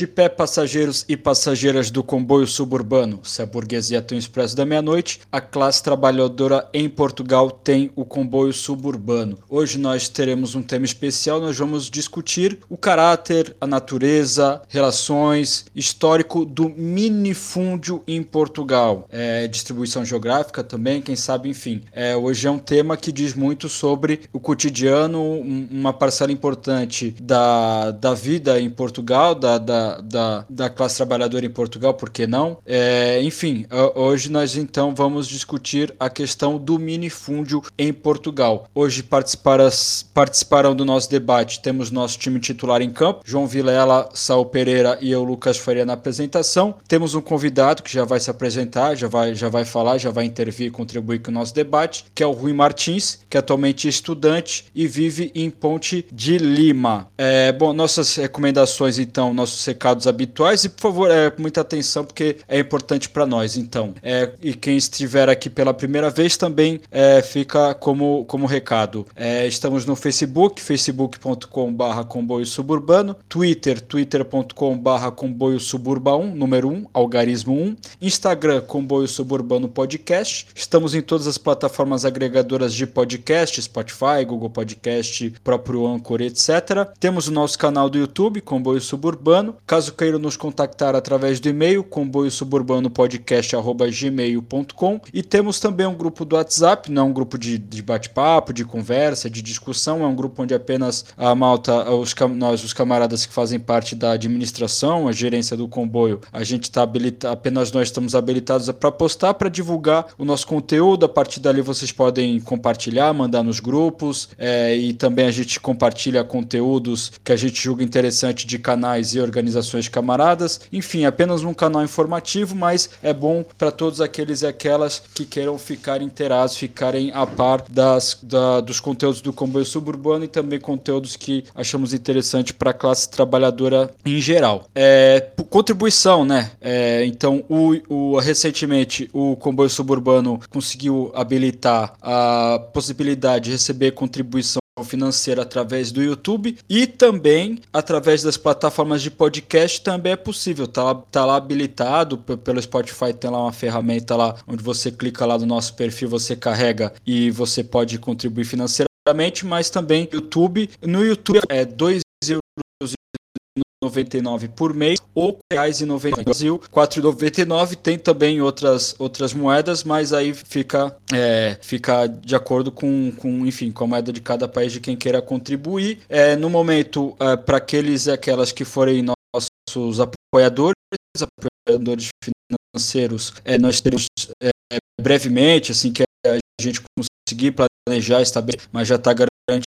De pé, passageiros e passageiras do comboio suburbano. Se a burguesia tem o expresso da meia-noite, a classe trabalhadora em Portugal tem o comboio suburbano. Hoje nós teremos um tema especial, nós vamos discutir o caráter, a natureza, relações, histórico do minifúndio em Portugal. É, distribuição geográfica também, quem sabe, enfim. É, hoje é um tema que diz muito sobre o cotidiano, uma parcela importante da, da vida em Portugal, da, da da, da, classe trabalhadora em Portugal, por que não? É, enfim, hoje nós então vamos discutir a questão do minifúndio em Portugal. Hoje participarão do nosso debate, temos nosso time titular em campo, João Vilela, Saul Pereira e eu, Lucas Faria, na apresentação. Temos um convidado que já vai se apresentar, já vai, já vai falar, já vai intervir e contribuir com o nosso debate, que é o Rui Martins, que é atualmente estudante e vive em Ponte de Lima. É, bom, nossas recomendações então, nossos recados habituais e, por favor, é, muita atenção porque é importante para nós. Então, é, e quem estiver aqui pela primeira vez também é, fica como, como recado. É, estamos no Facebook, facebook.com/barra comboio suburbano, Twitter, twitter.com/barra comboio suburba 1, número 1, algarismo 1, Instagram, comboio suburbano podcast. Estamos em todas as plataformas agregadoras de podcast, Spotify, Google Podcast, próprio Anchor, etc. Temos o nosso canal do YouTube, Comboio Suburbano. Caso queiram nos contactar através do e-mail, comboio suburbano podcast@gmail.com e temos também um grupo do WhatsApp, não é um grupo de, de bate-papo, de conversa, de discussão, é um grupo onde apenas a malta, os, nós, os camaradas que fazem parte da administração, a gerência do comboio, a gente está habilitado, apenas nós estamos habilitados para postar, para divulgar o nosso conteúdo. A partir dali vocês podem compartilhar, mandar nos grupos é, e também a gente compartilha conteúdos que a gente julga interessante de canais e organizações organizações camaradas. Enfim, apenas um canal informativo, mas é bom para todos aqueles e aquelas que queiram ficar inteirados, ficarem a par das, da, dos conteúdos do comboio suburbano e também conteúdos que achamos interessante para a classe trabalhadora em geral. É, contribuição, né? É, então, o, o, recentemente o comboio suburbano conseguiu habilitar a possibilidade de receber contribuição financeira através do YouTube e também através das plataformas de podcast também é possível. Tá lá, tá lá habilitado pelo Spotify, tem lá uma ferramenta lá onde você clica lá no nosso perfil, você carrega e você pode contribuir financeiramente, mas também YouTube. No YouTube é 2 euros 99 por mês ou reais e 90 Brasil. 4,99 tem também outras outras moedas mas aí fica é, fica de acordo com, com enfim com a moeda de cada país de quem queira contribuir. É, no momento é, para aqueles e aquelas que forem nossos apoiadores apoiadores financeiros é, nós teremos é, brevemente assim que a gente conseguir planejar estabelecer mas já está garantido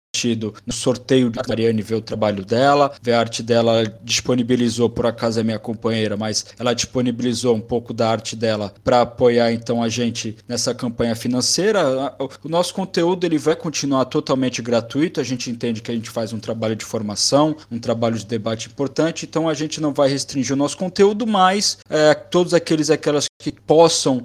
no sorteio de Mariane ver o trabalho dela, ver a arte dela, disponibilizou, por acaso é minha companheira, mas ela disponibilizou um pouco da arte dela para apoiar então a gente nessa campanha financeira. O nosso conteúdo ele vai continuar totalmente gratuito, a gente entende que a gente faz um trabalho de formação, um trabalho de debate importante, então a gente não vai restringir o nosso conteúdo, mas é, todos aqueles e aquelas que possam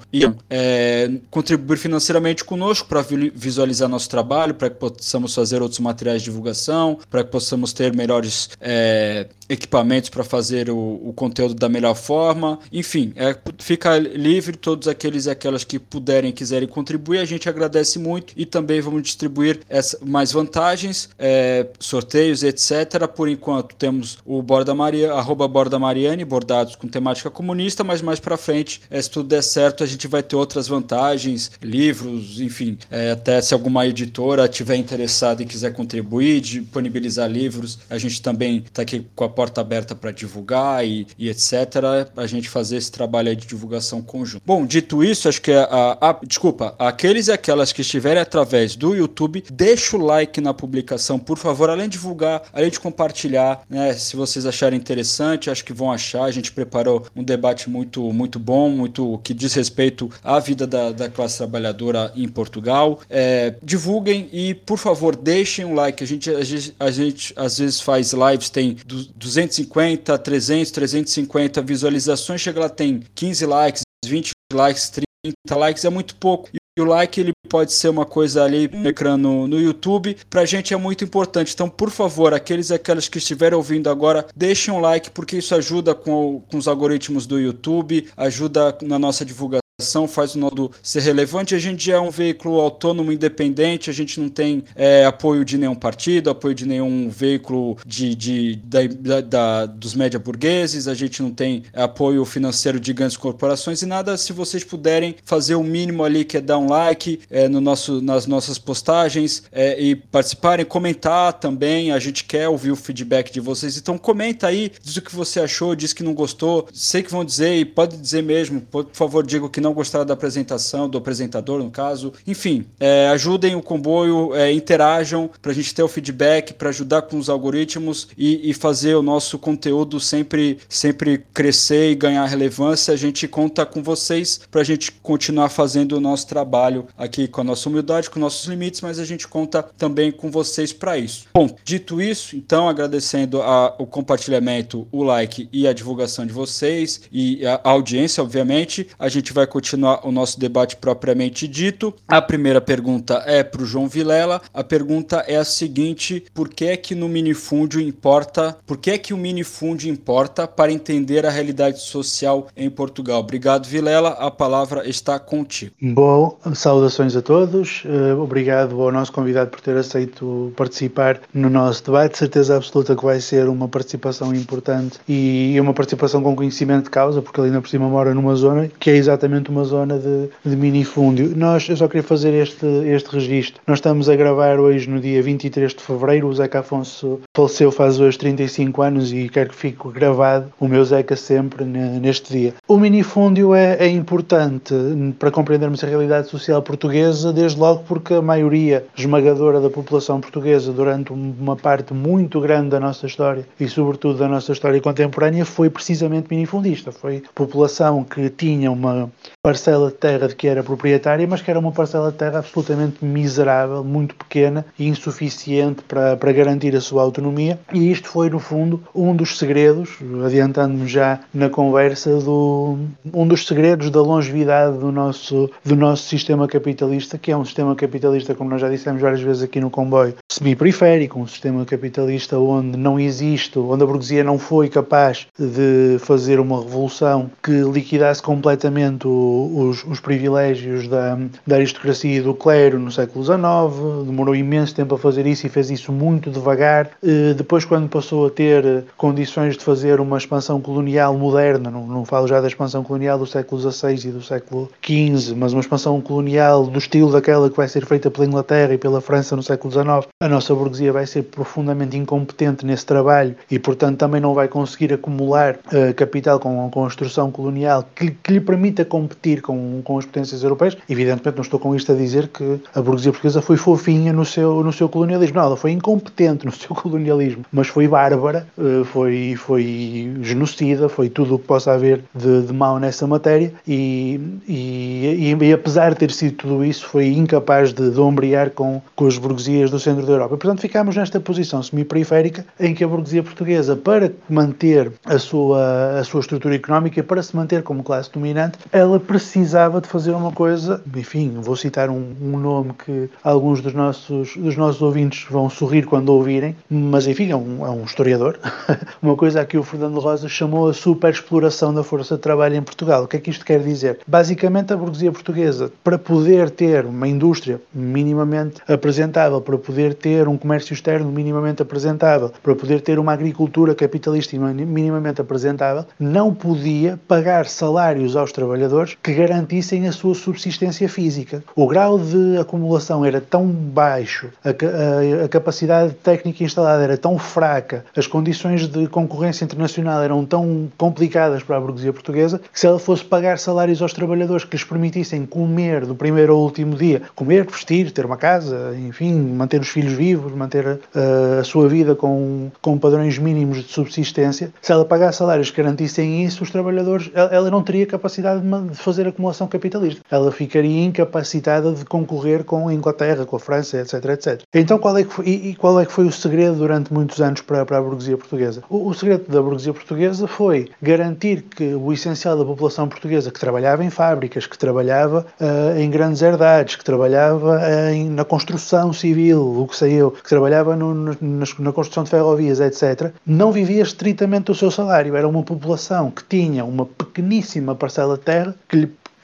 é, contribuir financeiramente conosco para visualizar nosso trabalho, para que possamos fazer outros materiais de divulgação, para que possamos ter melhores é, equipamentos para fazer o, o, conteúdo da melhor forma. Enfim, é, fica livre todos aqueles e aquelas que puderem quiserem contribuir. A gente agradece muito e também vamos distribuir essa, mais vantagens, é, sorteios, etc. Por enquanto temos o Borda Maria, arroba Borda Mariane, bordados com temática comunista, mas mais para frente, é, se tudo der certo, a gente vai ter outras vantagens, livros, enfim, é, até se alguma editora tiver interessada e quiser contribuir, disponibilizar livros, a gente também está aqui com a porta aberta para divulgar e, e, etc. A gente fazer esse trabalho de divulgação conjunto. Bom, dito isso, acho que a, a, a, desculpa, aqueles e aquelas que estiverem através do YouTube, deixa o like na publicação, por favor, além de divulgar, além de compartilhar, né? Se vocês acharem interessante, acho que vão achar. A gente preparou um debate muito, muito bom, muito que diz respeito à vida da, da classe trabalhadora em Portugal. É, divulguem e, por favor, deixem um like. A gente, a gente, a gente às vezes faz lives, tem 250, 300, 350 visualizações, chega lá tem 15 likes, 20 likes, 30 likes, é muito pouco. E o like ele pode ser uma coisa ali no ecrã no, no YouTube. Pra gente é muito importante. Então, por favor, aqueles e aquelas que estiverem ouvindo agora, deixem um like, porque isso ajuda com, com os algoritmos do YouTube, ajuda na nossa divulgação faz o nodo ser relevante. A gente é um veículo autônomo, independente, a gente não tem é, apoio de nenhum partido, apoio de nenhum veículo de, de da, da, dos média burgueses, a gente não tem apoio financeiro de grandes corporações e nada. Se vocês puderem fazer o mínimo ali, que é dar um like é, no nosso, nas nossas postagens é, e participarem, comentar também, a gente quer ouvir o feedback de vocês. Então comenta aí, diz o que você achou, diz que não gostou, sei que vão dizer e pode dizer mesmo, por favor, diga o que não gostaram da apresentação, do apresentador, no caso. Enfim, é, ajudem o comboio, é, interajam para a gente ter o feedback, para ajudar com os algoritmos e, e, fazer o nosso conteúdo sempre, sempre crescer e ganhar relevância. A gente conta com vocês para a gente continuar fazendo o nosso trabalho aqui com a nossa humildade, com nossos limites, mas a gente conta também com vocês para isso. Bom, dito isso, então agradecendo a, o compartilhamento, o like e a divulgação de vocês e a audiência, obviamente, a gente vai continuar o nosso debate propriamente dito. A primeira pergunta é para o João Vilela. A pergunta é a seguinte: por que é que no minifúndio importa? Por que é que o minifúndio importa para entender a realidade social em Portugal? Obrigado, Vilela. A palavra está contigo. Bom, saudações a todos. Uh, obrigado ao nosso convidado por ter aceito participar no nosso debate. Certeza absoluta que vai ser uma participação importante e uma participação com conhecimento de causa, porque ele ainda por cima mora numa zona que é exatamente uma zona de, de minifúndio. Nós, eu só queria fazer este, este registro. Nós estamos a gravar hoje no dia 23 de fevereiro. O Zeca Afonso faleceu faz hoje 35 anos e quero que fique gravado o meu Zeca sempre neste dia. O minifúndio é, é importante para compreendermos a realidade social portuguesa, desde logo porque a maioria esmagadora da população portuguesa, durante uma parte muito grande da nossa história e, sobretudo, da nossa história contemporânea, foi precisamente minifundista. Foi população que tinha uma parcela de terra de que era proprietária, mas que era uma parcela de terra absolutamente miserável, muito pequena e insuficiente para, para garantir a sua autonomia. E isto foi, no fundo, um dos segredos, adiantando-me já na conversa, do, um dos segredos da longevidade do nosso, do nosso sistema capitalista, que é um sistema capitalista, como nós já dissemos várias vezes aqui no comboio, semi-periférico, um sistema capitalista onde não existe, onde a burguesia não foi capaz de fazer uma revolução que liquidasse completamente o os, os privilégios da, da aristocracia e do clero no século XIX, demorou imenso tempo a fazer isso e fez isso muito devagar. Eh, depois, quando passou a ter condições de fazer uma expansão colonial moderna, não, não falo já da expansão colonial do século XVI e do século XV, mas uma expansão colonial do estilo daquela que vai ser feita pela Inglaterra e pela França no século XIX, a nossa burguesia vai ser profundamente incompetente nesse trabalho e, portanto, também não vai conseguir acumular uh, capital com a construção colonial que, que lhe permita competir competir com, com as potências europeias. Evidentemente, não estou com isto a dizer que a burguesia portuguesa foi fofinha no seu, no seu colonialismo. Não, ela foi incompetente no seu colonialismo, mas foi bárbara, eh, foi, foi genocida, foi tudo o que possa haver de, de mau nessa matéria e, e, e, e, apesar de ter sido tudo isso, foi incapaz de, de ombrear com, com as burguesias do centro da Europa. Portanto, ficámos nesta posição semi-periférica em que a burguesia portuguesa, para manter a sua, a sua estrutura económica, para se manter como classe dominante, ela precisava de fazer uma coisa, enfim, vou citar um, um, nome que alguns dos nossos, dos nossos ouvintes vão sorrir quando ouvirem, mas enfim, é um, é um historiador. uma coisa a que o Fernando Rosa chamou a superexploração da força de trabalho em Portugal. O que é que isto quer dizer? Basicamente, a burguesia portuguesa, para poder ter uma indústria minimamente apresentável, para poder ter um comércio externo minimamente apresentável, para poder ter uma agricultura capitalista minimamente apresentável, não podia pagar salários aos trabalhadores que garantissem a sua subsistência física. O grau de acumulação era tão baixo, a, a, a capacidade técnica instalada era tão fraca, as condições de concorrência internacional eram tão complicadas para a burguesia portuguesa, que se ela fosse pagar salários aos trabalhadores que lhes permitissem comer do primeiro ao último dia, comer, vestir, ter uma casa, enfim, manter os filhos vivos, manter a, a sua vida com, com padrões mínimos de subsistência, se ela pagasse salários que garantissem isso, os trabalhadores, ela, ela não teria capacidade de fazer acumulação capitalista. Ela ficaria incapacitada de concorrer com a Inglaterra, com a França, etc, etc. Então qual é que foi, e, qual é que foi o segredo durante muitos anos para, para a burguesia portuguesa? O, o segredo da burguesia portuguesa foi garantir que o essencial da população portuguesa que trabalhava em fábricas, que trabalhava uh, em grandes herdades, que trabalhava uh, em, na construção civil, o que saiu, que trabalhava no, na, construção de ferrovias, etc., não vivia estritamente do seu salário. Era uma população que tinha uma pequeníssima parcela de terra que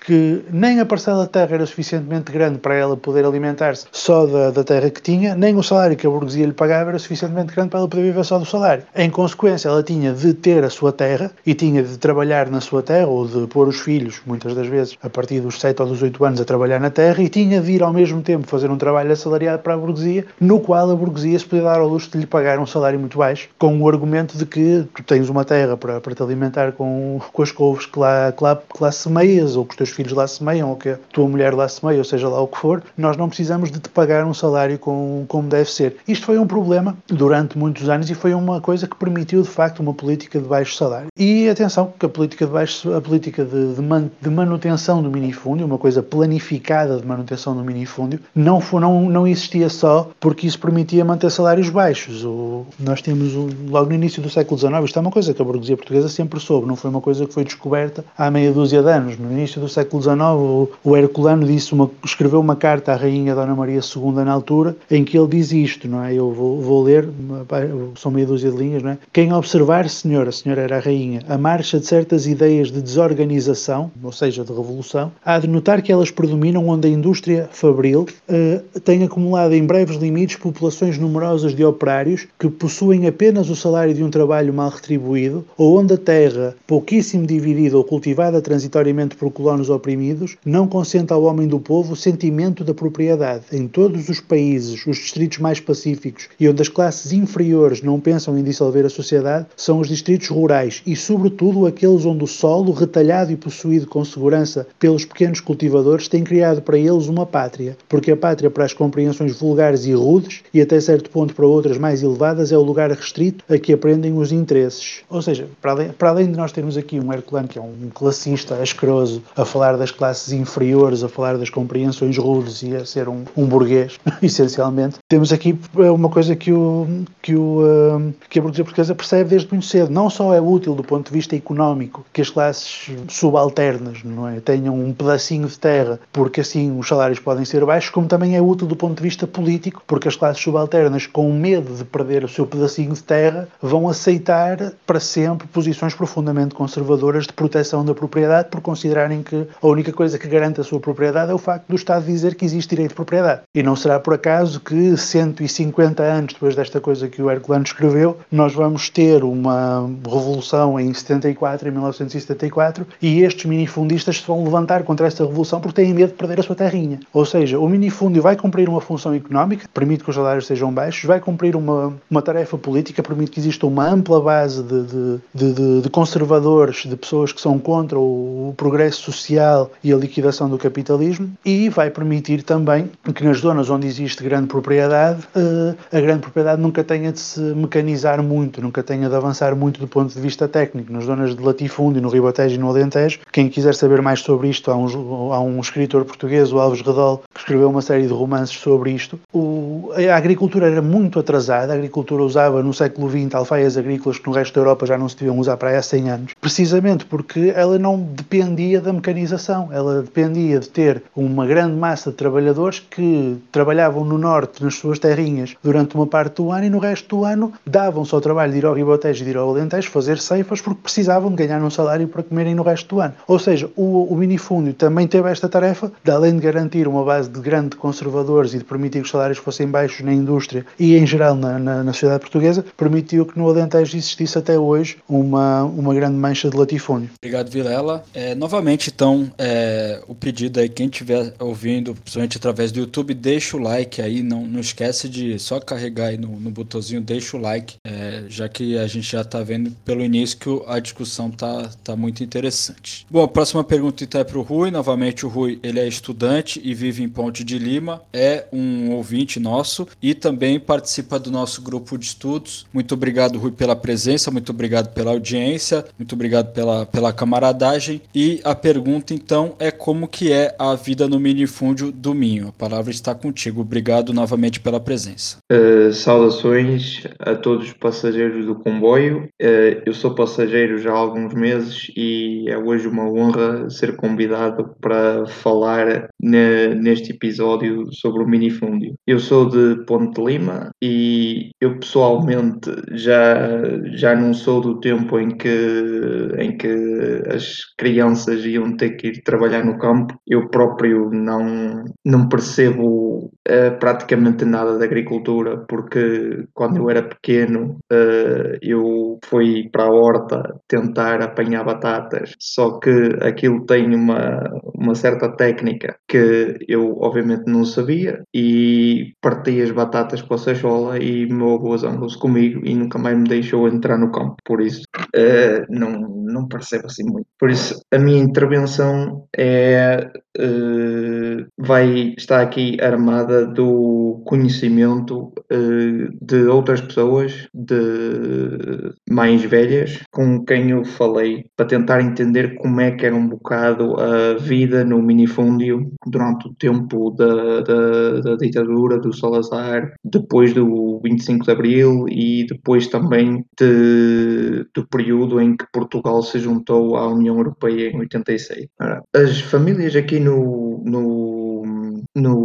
que nem a parcela de terra era suficientemente grande para ela poder alimentar-se só da, da, terra que tinha, nem o salário que a burguesia lhe pagava era suficientemente grande para ela poder viver só do salário. Em consequência, ela tinha de ter a sua terra e tinha de trabalhar na sua terra ou de pôr os filhos, muitas das vezes, a partir dos 7 ou dos 8 anos, a trabalhar na terra e tinha de ir ao mesmo tempo fazer um trabalho assalariado para a burguesia, no qual a burguesia se podia dar ao luxo de lhe pagar um salário muito baixo, com o argumento de que tu tens uma terra para, para te alimentar com, com as couves que lá, que lá, que lá semeias ou que os teus filhos lá semeiam ou que a tua mulher lá semeia, ou seja lá o que for, nós não precisamos de te pagar um salário com, como deve ser. Isto foi um problema durante muitos anos e foi uma coisa que permitiu de facto uma política de baixo salário. E atenção, que a política de baixo, a política de, de, man, de manutenção do minifúndio, uma coisa planificada de manutenção do minifúndio, não, foi, não, não existia só porque isso permitia manter salários baixos. O, nós temos logo no início do século XIX, isto é uma coisa que a burguesia portuguesa sempre soube, não foi uma coisa que foi descoberta há meia dúzia de anos. No início do século XIX o Herculano disse uma, escreveu uma carta à rainha Dona Maria II na altura, em que ele diz isto, não é? Eu vou, vou ler, são meia dúzia de linhas, não é? Quem observar, senhora, a senhora era a rainha, a marcha de certas ideias de desorganização, ou seja, de revolução, há de notar que elas predominam onde a indústria fabril uh, tem acumulado em breves limites populações numerosas de operários que possuem apenas o salário de um trabalho mal retribuído, ou onde a terra, pouquíssimo dividida ou cultivada transitoriamente por colonos oprimidos, não consente ao homem do povo o sentimento da propriedade. Em todos os países, os distritos mais pacíficos e onde as classes inferiores não pensam em dissolver a sociedade são os distritos rurais e, sobretudo, aqueles onde o solo, retalhado e possuído com segurança pelos pequenos cultivadores, tem criado para eles uma pátria, porque a pátria para as compreensões vulgares e rudes e até certo ponto para outras mais elevadas é o lugar restrito a que aprendem os interesses. Ou seja, para além, para além de nós termos aqui um Herculano que é um classista asqueroso a falar das classes inferiores a falar das compreensões rudes e a ser um, um burguês, essencialmente. Temos aqui eh, uma coisa que, o, que, o, uh, que a burguesia portuguesa percebe desde muito cedo. Não só é útil do ponto de vista económico que as classes subalternas não é, tenham um pedacinho de terra, porque assim os salários podem ser baixos, como também é útil do ponto de vista político, porque as classes subalternas, com medo de perder o seu pedacinho de terra, vão aceitar para sempre posições profundamente conservadoras de proteção da propriedade, por considerarem que a única coisa que garante a sua propriedade é o facto do Estado dizer que existe direito de propriedade. E não será por acaso que 150 anos depois desta coisa que o Herculano escreveu, nós vamos ter uma revolução em 74, em 1974, e estes minifundistas se vão levantar contra essa revolução porque têm medo de perder a sua terrinha. Ou seja, o minifúndio vai cumprir uma função económica, permite que os salários sejam baixos, vai cumprir uma, uma tarefa política, permite que exista uma ampla base de, de, de, de conservadores, de pessoas que são contra o, o progresso social e a liquidação do capitalismo e vai permitir também que nas zonas onde existe grande propriedade, eh, a grande propriedade nunca tenha de se mecanizar muito, nunca tenha de avançar muito do ponto de vista técnico. Nas zonas de latifúndio, no Ribatejo e no Alentejo, quem quiser saber mais sobre isto, há um, há um escritor português, o Alves Redol, que escreveu uma série de romances sobre isto. O, a agricultura era muito atrasada, a agricultura usava no século XX alfaias agrícolas que no resto da Europa já não se deviam usar para há 100 anos, precisamente porque ela não dependia da mecanização ela dependia de ter uma grande massa de trabalhadores que trabalhavam no norte, nas suas terrinhas, durante uma parte do ano e no resto do ano davam-se ao trabalho de ir ao e de ir ao Alentejo fazer ceifas porque precisavam de ganhar um salário para comerem no resto do ano. Ou seja, o, o minifúndio também teve esta tarefa, de além de garantir uma base de grandes conservadores e de permitir que os salários fossem baixos na indústria e em geral na, na, na sociedade portuguesa, permitiu que no Alentejo existisse até hoje uma, uma grande mancha de latifúndio. Obrigado, Vilela. É, novamente, então, é, é, o pedido aí, quem estiver ouvindo, principalmente através do YouTube, deixa o like aí, não, não esquece de só carregar aí no, no botãozinho, deixa o like, é, já que a gente já está vendo pelo início que a discussão tá, tá muito interessante. Bom, a próxima pergunta então é para o Rui, novamente o Rui, ele é estudante e vive em Ponte de Lima, é um ouvinte nosso e também participa do nosso grupo de estudos. Muito obrigado, Rui, pela presença, muito obrigado pela audiência, muito obrigado pela, pela camaradagem e a pergunta pergunta então é como que é a vida no minifúndio do Minho. A palavra está contigo. Obrigado novamente pela presença. Uh, saudações a todos os passageiros do comboio. Uh, eu sou passageiro já há alguns meses e é hoje uma honra ser convidado para falar ne, neste episódio sobre o minifúndio. Eu sou de Ponte Lima e eu pessoalmente já, já não sou do tempo em que, em que as crianças iam ter que ir trabalhar no campo. Eu próprio não, não percebo uh, praticamente nada da agricultura, porque quando eu era pequeno uh, eu fui para a horta tentar apanhar batatas, só que aquilo tem uma, uma certa técnica que eu obviamente não sabia e parti as batatas com a sajola e meu avô zangou-se comigo e nunca mais me deixou entrar no campo, por isso uh, não, não percebo assim muito. Por isso a minha intervenção é vai estar aqui armada do conhecimento uh, de outras pessoas de mais velhas com quem eu falei para tentar entender como é que era um bocado a vida no minifúndio durante o tempo da, da, da ditadura do Salazar, depois do 25 de Abril e depois também de, do período em que Portugal se juntou à União Europeia em 86. As famílias aqui no, no, no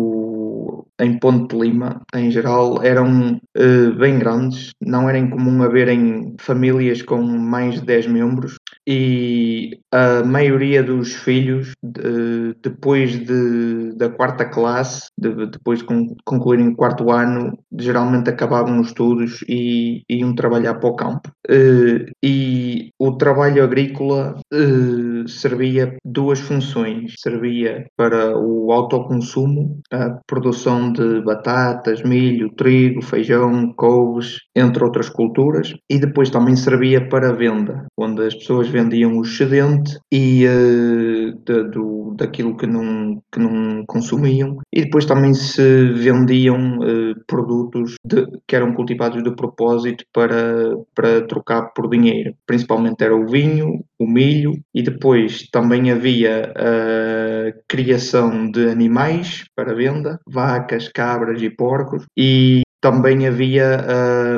em Ponte Lima, em geral, eram uh, bem grandes. Não era incomum haverem famílias com mais de 10 membros e a maioria dos filhos, de, depois de, da quarta classe, de, depois de concluírem o quarto ano, geralmente acabavam os estudos e iam trabalhar para o campo. Uh, e o trabalho agrícola uh, servia duas funções. Servia para o autoconsumo, a produção de batatas, milho, trigo, feijão, couves, entre outras culturas, e depois também servia para venda, onde as pessoas vendiam o excedente e uh, do, daquilo que não, que não consumiam e depois também se vendiam produtos de, que eram cultivados de propósito para, para trocar por dinheiro. Principalmente era o vinho, o milho e depois também havia a criação de animais para venda, vacas, cabras e porcos e também havia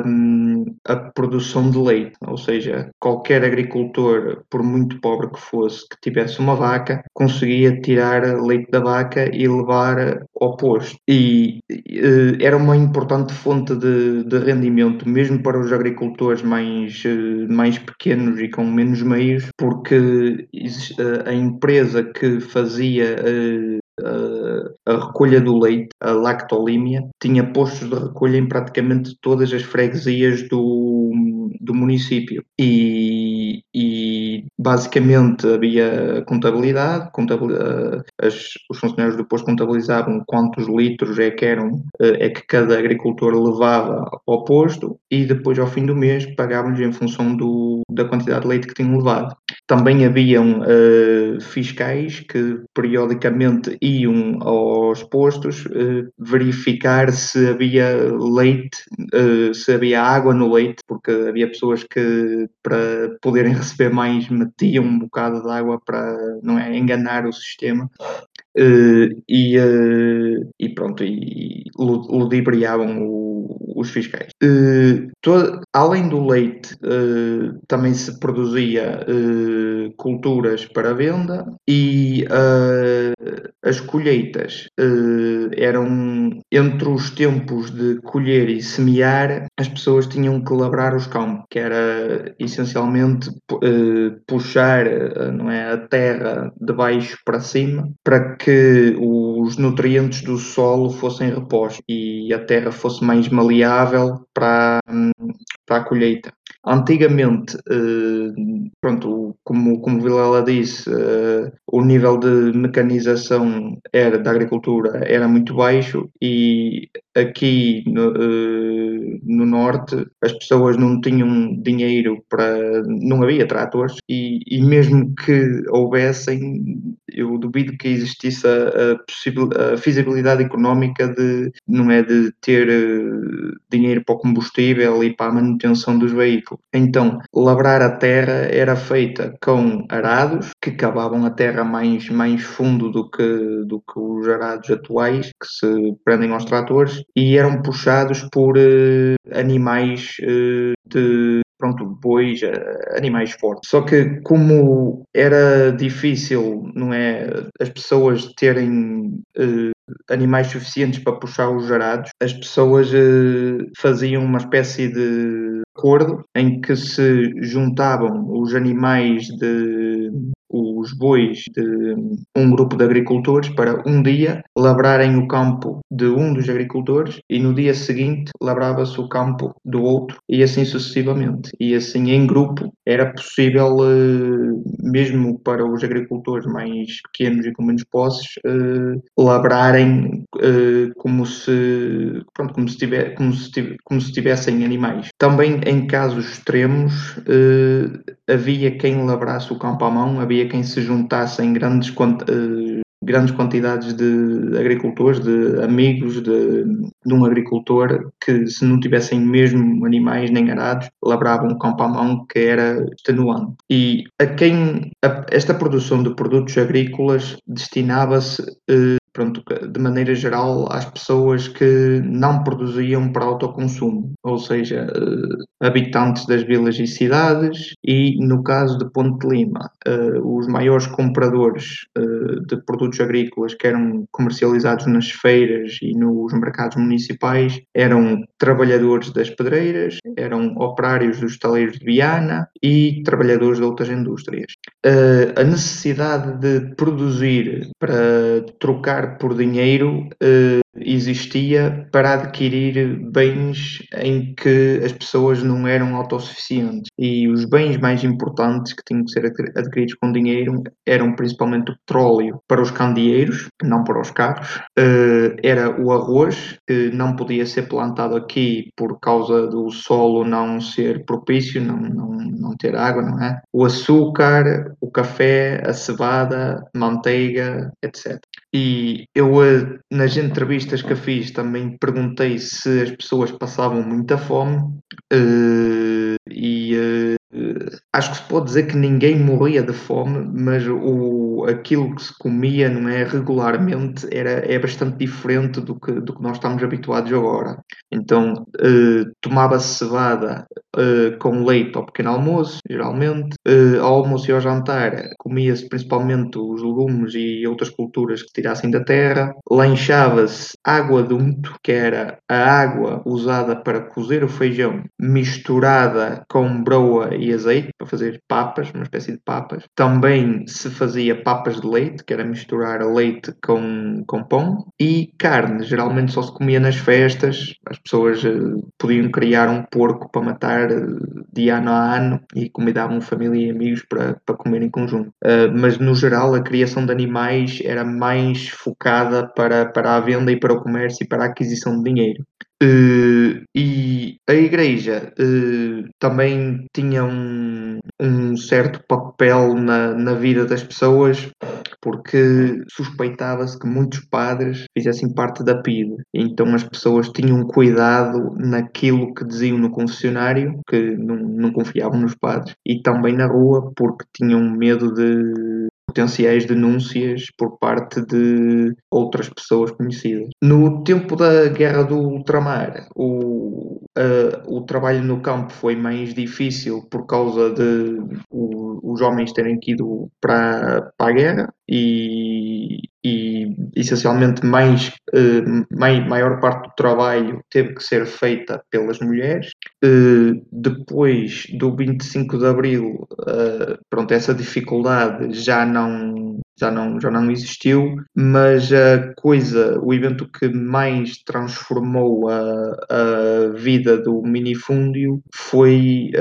hum, a produção de leite, ou seja, qualquer agricultor, por muito pobre que fosse, que tivesse uma vaca, conseguia tirar leite da vaca e levar ao posto. E uh, era uma importante fonte de, de, rendimento, mesmo para os agricultores mais, uh, mais pequenos e com menos meios, porque uh, a empresa que fazia a recolha do leite, a lactolímia, tinha postos de recolha em praticamente todas as freguesias do, do município. E, e basicamente havia contabilidade, contabilidade as, os funcionários do posto contabilizavam quantos litros é que eram, é que cada agricultor levava ao posto e depois ao fim do mês pagavam-lhes em função do, da quantidade de leite que tinham levado. Também haviam uh, fiscais que periodicamente iam aos postos uh, verificar se havia leite, uh, se havia água no leite, porque havia pessoas que para poderem receber mais metiam um bocado de água para não é, enganar o sistema. E, e pronto, e ludibriavam o, os fiscais. Todo, além do leite, também se produzia culturas para venda e as colheitas eram entre os tempos de colher e semear, as pessoas tinham que labrar os campos, que era essencialmente puxar não é, a terra de baixo para cima para que os nutrientes do solo fossem repostos e a terra fosse mais maleável para, para a colheita. Antigamente, pronto, como, como Vilela disse, uh, o nível de mecanização era, da agricultura era muito baixo e aqui no, uh, no, norte as pessoas não tinham dinheiro para. não havia tratores e, e mesmo que houvessem, eu duvido que existisse a, a, a feasibilidade económica de, não é, de ter dinheiro para o combustível e para a manutenção dos veículos. Então, labrar a terra era feita com arados que cavavam a terra mais, mais fundo do que, do que os arados atuais, que se prendem aos tratores, e eram puxados por uh, animais uh, de pronto, bois, animais fortes. Só que como era difícil, não é, as pessoas terem animais suficientes para puxar os arados, as pessoas uh, faziam uma espécie de acordo em que se juntavam os animais de os bois de um grupo de agricultores para um dia lavrarem o campo de um dos agricultores e no dia seguinte lavrava-se o campo do outro e assim sucessivamente. E assim em grupo era possível, eh, mesmo para os agricultores mais pequenos e com menos posses, eh, lavrarem eh, como se, pronto, como se, tiver, como se, como se tivessem animais. Também em casos extremos havia quem lavrasse o campo à mão, havia quem se juntasse em grandes, uh, grandes quantidades de agricultores, de amigos de, de, um agricultor que se não tivessem mesmo animais nem arados, lavravam um campo à mão que era extenuante. E a quem a, esta produção de produtos agrícolas destinava-se uh, pronto, de maneira geral, às pessoas que não produziam para autoconsumo, ou seja, eh, habitantes das vilas e cidades, e no caso de Ponte Lima, eh, os maiores compradores eh, de produtos agrícolas que eram comercializados nas feiras e nos mercados municipais eram trabalhadores das pedreiras, eram operários dos taleiros de Viana e trabalhadores de outras indústrias. A necessidade de produzir para trocar por dinheiro uh, existia para adquirir bens em que as pessoas não eram autossuficientes. E os bens mais importantes que tinham que ser adquiridos com dinheiro eram principalmente o petróleo para os candeeiros, não para os carros. Uh, era o arroz, que não podia ser plantado aqui por causa do solo não ser propício, não, não, não ter água, não é? O açúcar, o café, a cevada, manteiga, etc. E eu, eh, nas entrevistas que fiz, também perguntei se as pessoas passavam muita fome. Uh, e uh, acho que se pode dizer que ninguém morria de fome, mas o, aquilo que se comia não é regularmente era, é bastante diferente do que, do que nós estamos habituados agora. Então uh, tomava-se cevada uh, com leite ao pequeno almoço, geralmente. Uh, ao almoço e ao jantar comia-se principalmente os legumes e outras culturas que tirassem da terra. Lanchava-se água de unto, que era a água usada para cozer o feijão, misturada com broa e azeite, para fazer papas, uma espécie de papas. Também se fazia papas de leite, que era misturar leite com, com pão. E carne, geralmente só se comia nas festas. As pessoas uh, podiam criar um porco para matar de ano a ano e convidavam família e amigos para, para comer em conjunto. Uh, mas no geral a criação de animais era mais focada para, para a venda e para o comércio e para a aquisição de dinheiro. Uh, e a igreja uh, também tinha um, um certo papel na, na vida das pessoas porque suspeitava-se que muitos padres fizessem parte da PIDE. Então as pessoas tinham cuidado naquilo que diziam no confessionário, que não, não confiavam nos padres, e também na rua, porque tinham medo de potenciais denúncias por parte de outras pessoas conhecidas. No tempo da Guerra do Ultramar, o, uh, o trabalho no campo foi mais difícil por causa de o, os homens terem ido para, para a guerra e, e essencialmente mais, uh, mai, maior parte do trabalho teve que ser feita pelas mulheres. Uh, depois do 25 de Abril, uh, pronto, essa dificuldade já não, já não, já não existiu, mas a coisa, o evento que mais transformou a, a vida do minifúndio foi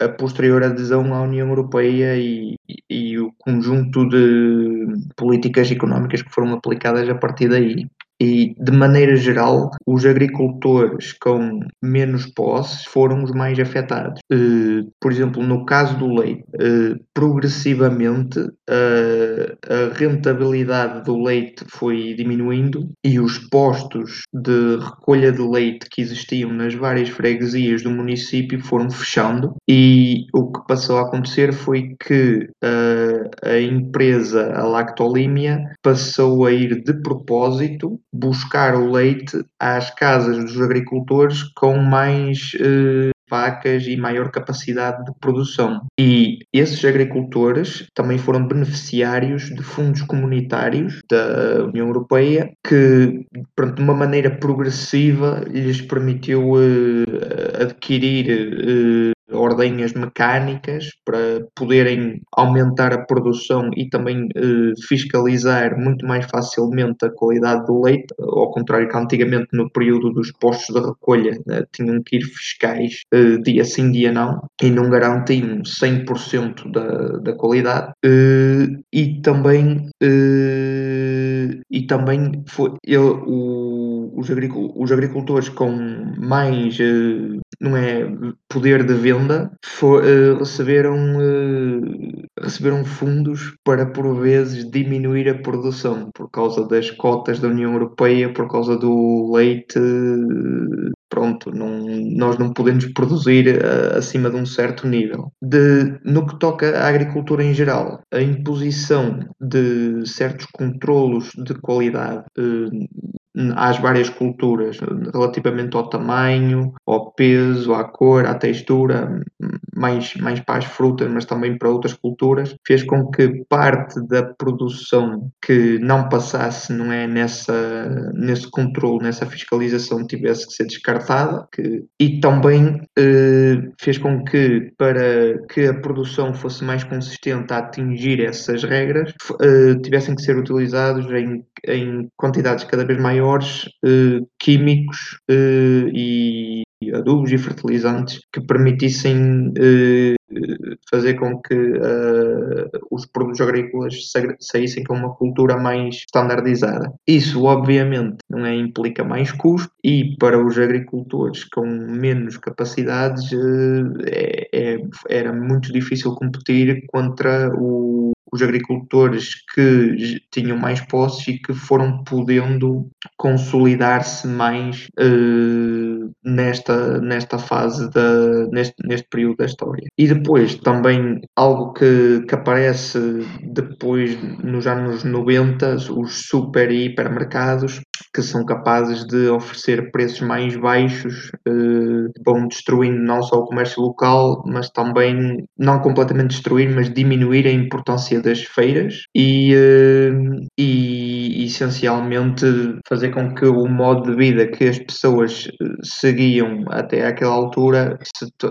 a, a posterior adesão à União Europeia e, e, e o conjunto de políticas económicas que foram aplicadas a partir daí. E, de maneira geral, os agricultores com menos posses foram os mais afetados. Uh, por exemplo, no caso do leite, uh, progressivamente a rentabilidade do leite foi diminuindo e os postos de recolha de leite que existiam nas várias freguesias do município foram fechando e o que passou a acontecer foi que a empresa, a Lactolímia, passou a ir de propósito buscar o leite às casas dos agricultores com mais eh, e maior capacidade de produção. E esses agricultores também foram beneficiários de fundos comunitários da União Europeia que, pronto, de uma maneira progressiva, lhes permitiu uh, adquirir uh, ordenhas mecânicas para poderem aumentar a produção e também eh, fiscalizar muito mais facilmente a qualidade do leite, ao contrário que antigamente no período dos postos de recolha né, tinham que ir fiscais eh, dia sim, dia não, e não garantiam 100% da, da qualidade. Eh, e também, eh, e também foi ele, o, os, agricultores com mais eh, não é, poder de venda, for, uh, eh, receberam, uh, receberam fundos para, por vezes, diminuir a produção por causa das cotas da União Europeia, por causa do leite. Pronto, não, nós não podemos produzir uh, acima de um certo nível. De, no que toca à agricultura em geral, a imposição de certos controlos de qualidade às várias culturas, relativamente ao tamanho, ao peso, à cor, à textura, mais, mais para as frutas, mas também para outras culturas, fez com que parte da produção que não passasse não é, nessa, nesse controle, nessa fiscalização, tivesse que ser descartada, que, e também eh, fez com que, para que a produção fosse mais consistente a atingir essas regras, eh, tivessem que ser utilizados em, em quantidades cada vez maiores maiores eh, químicos eh, e adubos e fertilizantes que permitissem eh, fazer com que os produtos agrícolas saíssem com uma cultura mais standardizada. Isso, obviamente, não é, implica mais custo e para os agricultores com menos capacidades é, é, era muito difícil competir contra o os agricultores que tinham mais posses e que foram podendo consolidar-se mais uh, nesta, nesta fase, da, neste, neste período da história. E depois também algo que, que aparece depois nos anos 90, os super e hipermercados, que são capazes de oferecer preços mais baixos, uh, vão destruindo não só o comércio local, mas também, não completamente destruir, mas diminuir a importância das feiras e, uh, e essencialmente fazer com que o modo de vida que as pessoas eh, seguiam até àquela altura se, to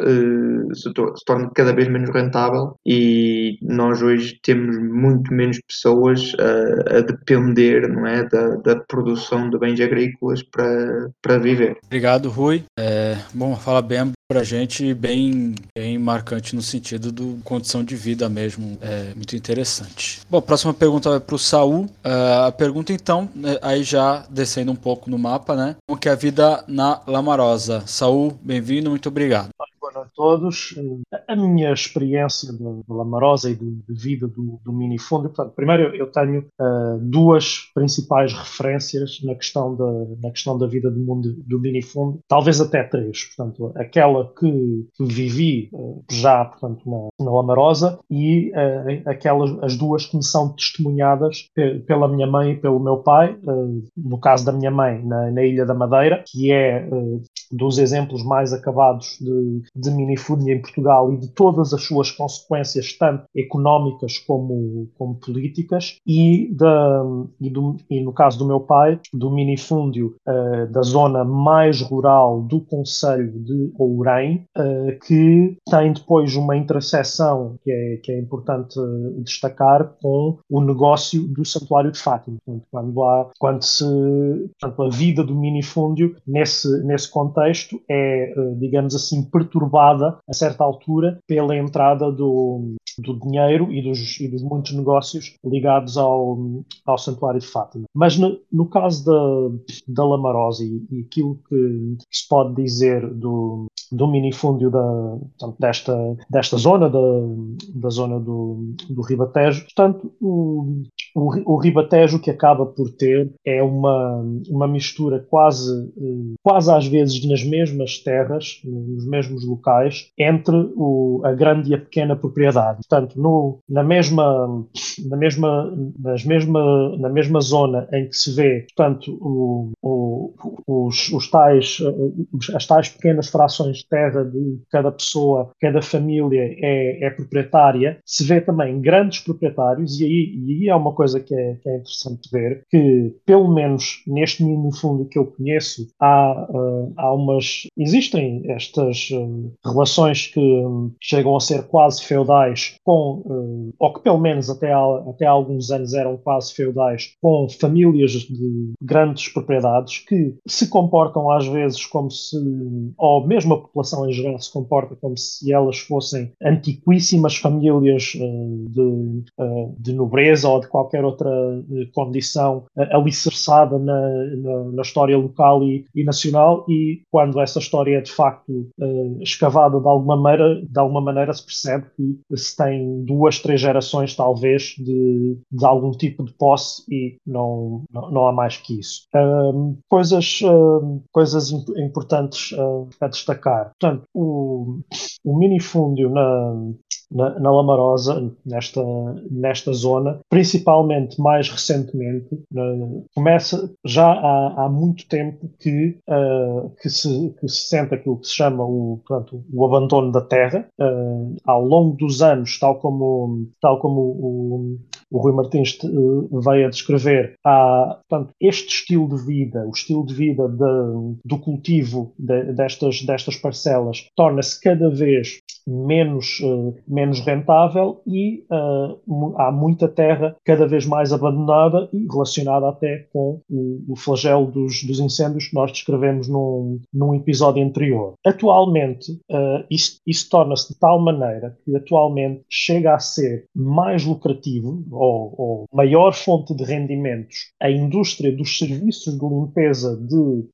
se torne cada vez menos rentável e nós hoje temos muito menos pessoas a, a depender não é, da, da produção de bens agrícolas para, para viver. Obrigado, Rui. É, bom, fala bem pra gente bem, bem marcante no sentido do condição de vida mesmo. É muito interessante. Bom, a próxima pergunta vai para o Saul. Uh, a pergunta então, né, aí já descendo um pouco no mapa, né? Como que é a vida na Lamarosa? Saul, bem-vindo, muito obrigado todos. A minha experiência de, Lamarosa e de, de vida do, do minifúndio, portanto, primeiro eu tenho uh, duas principais referências na questão da, na questão da vida do mundo do minifúndio, talvez até três. Portanto, aquela que, vivi uh, já, portanto, na, na Lamarosa e uh, aquelas, as duas que me são testemunhadas pela minha mãe e pelo meu pai, no caso da minha mãe, na, na Ilha da Madeira, que é dos exemplos mais acabados de, de minifúndia em Portugal e de todas as suas consequências, tanto económicas como, como políticas, e, da, e, do, e no caso do meu pai, do minifúndio uh, da zona mais rural do Conselho de Ourém, uh, que tem depois uma interseção que é, que é importante destacar com o negócio do Santuário de Fátima. Portanto, quando, há, quando se, portanto, a vida do minifúndio nesse, nesse contexto é, uh, digamos assim, perturbada a certa altura pela entrada do, do dinheiro e dos, e dos muitos negócios ligados ao, ao Santuário de Fátima. Mas no, no caso da, da Lamarosa e, e aquilo que se pode dizer do, do minifúndio da, portanto, desta, desta zona, da, da zona do, do Ribatejo. Portanto, o, o, o Ribatejo que acaba por ter é uma, uma mistura quase, quase às vezes nas mesmas terras, nos mesmos locais, entre o, a grande e a pequena propriedade. Portanto, no, na, mesma, na, mesma, nas mesma, na mesma zona em que se vê, portanto, o, o, os, os tais, as tais pequenas frações de terra de cada pessoa, cada família é, é proprietária, se vê também grandes proprietários, e aí, e aí é uma coisa que é, que é interessante ver, que pelo menos neste mínimo fundo que eu conheço, há, há umas. Existem estas uh, relações que um, chegam a ser quase feudais, com, uh, ou que pelo menos até até há alguns anos eram quase feudais, com famílias de grandes propriedades que se comportam às vezes como se, ou mesmo a população em geral se comporta como se elas fossem antiquíssimas famílias de, de nobreza ou de qualquer outra condição alicerçada na, na, na história local e, e, nacional. E quando essa história é de facto escavada de alguma maneira, de alguma maneira se percebe que se tem duas, três gerações talvez de, de algum tipo de posse e não, não, não há mais que isso. Coisas, coisas importantes uh, a destacar. Portanto, o, o minifúndio na, na, na Lamarosa, nesta, nesta zona, principalmente mais recentemente, uh, começa já há, há muito tempo que, uh, que, se, que se sente aquilo que se chama o, portanto, o abandono da terra. Uh, ao longo dos anos, tal como, tal como o, o Rui Martins veio a descrever, há, portanto, este estilo de vida, o estilo de vida de, do cultivo de, destas, destas parcelas, torna-se cada vez menos, uh, menos rentável e uh, há muita terra cada vez mais abandonada e relacionada até com o, o flagelo dos, dos, incêndios que nós descrevemos num, num episódio anterior. Atualmente, uh, isso, isso torna-se de tal maneira que atualmente chega a ser mais lucrativo ou, ou maior fonte de rendimentos a indústria dos serviços de limpeza de,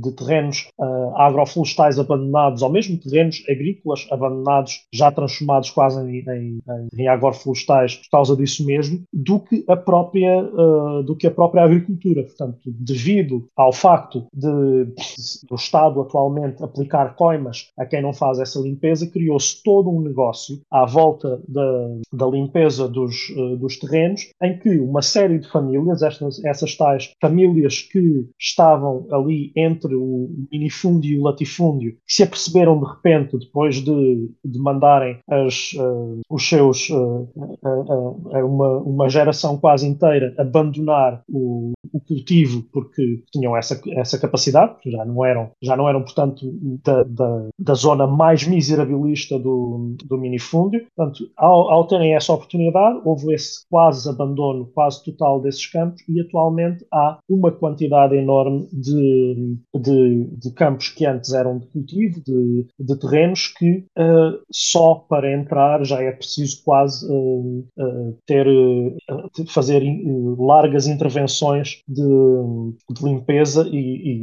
de terrenos agroflorestais abandonados ou mesmo terrenos agrícolas abandonados já transformados quase em, em, em agroflorestais por causa disso mesmo, do que a própria, uh, do que a própria agricultura. Portanto, devido ao facto de, de, do Estado atualmente aplicar coimas a quem não faz essa limpeza, criou-se todo um negócio à volta da, da limpeza dos, uh, dos terrenos, em que uma série de famílias, estas, essas tais famílias que estavam ali entre o minifúndio e o latifúndio, se aperceberam de repente, depois de, de mandarem as, uh, os seus, uh, uh, uma, uma geração quase inteira abandonar o, o, cultivo porque tinham essa, essa capacidade, já não eram, já não eram portanto, da, da, da zona mais miserabilista do, do minifúndio. Portanto, ao, ao terem essa oportunidade, houve esse quase abandono, quase total desses campos e atualmente há uma quantidade enorme de, de, de campos que antes eram de cultivo, de, de terrenos que uh, só para entrar já é preciso quase uh, uh, ter fazer largas intervenções de, de limpeza e,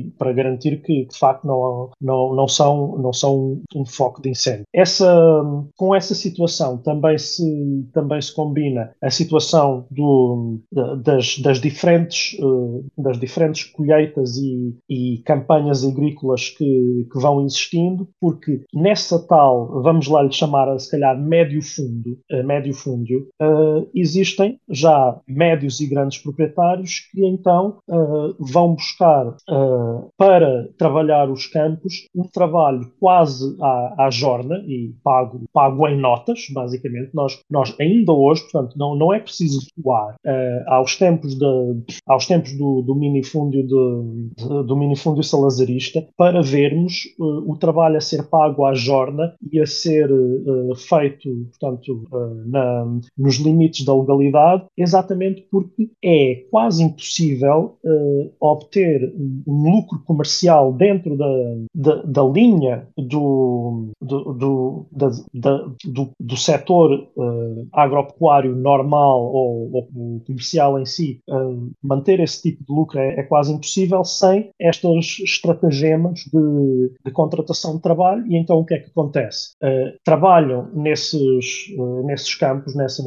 e, para garantir que de facto não, não, não são não são um foco de incêndio. Essa com essa situação também se também se combina a situação do, das, das diferentes das diferentes colheitas e, e campanhas agrícolas que, que vão existindo porque nessa tal vamos lá lhe chamar se calhar médio fundo, uh, médio fundo, uh, existem já médios e grandes proprietários que então vão buscar para trabalhar os campos um trabalho quase à, à jorna e pago, pago em notas, basicamente. Nós, nós ainda hoje, portanto, não, não é preciso doar aos tempos, de, aos tempos do, do minifúndio de, de, do minifúndio salazarista para vermos o trabalho a ser pago à jorna e a ser uh, feito, portanto, uh, na, nos limites da legalidade, exatamente porque é quase impossível possível uh, obter um lucro comercial dentro da, da, da linha do, do, do, da, da, do, do setor uh, agropecuário normal ou, ou, comercial em si, uh, manter esse tipo de lucro é, é, quase impossível sem estas estratagemas de, de, contratação de trabalho. E então o que é que acontece? trabalham nesses, nesses campos, nessa,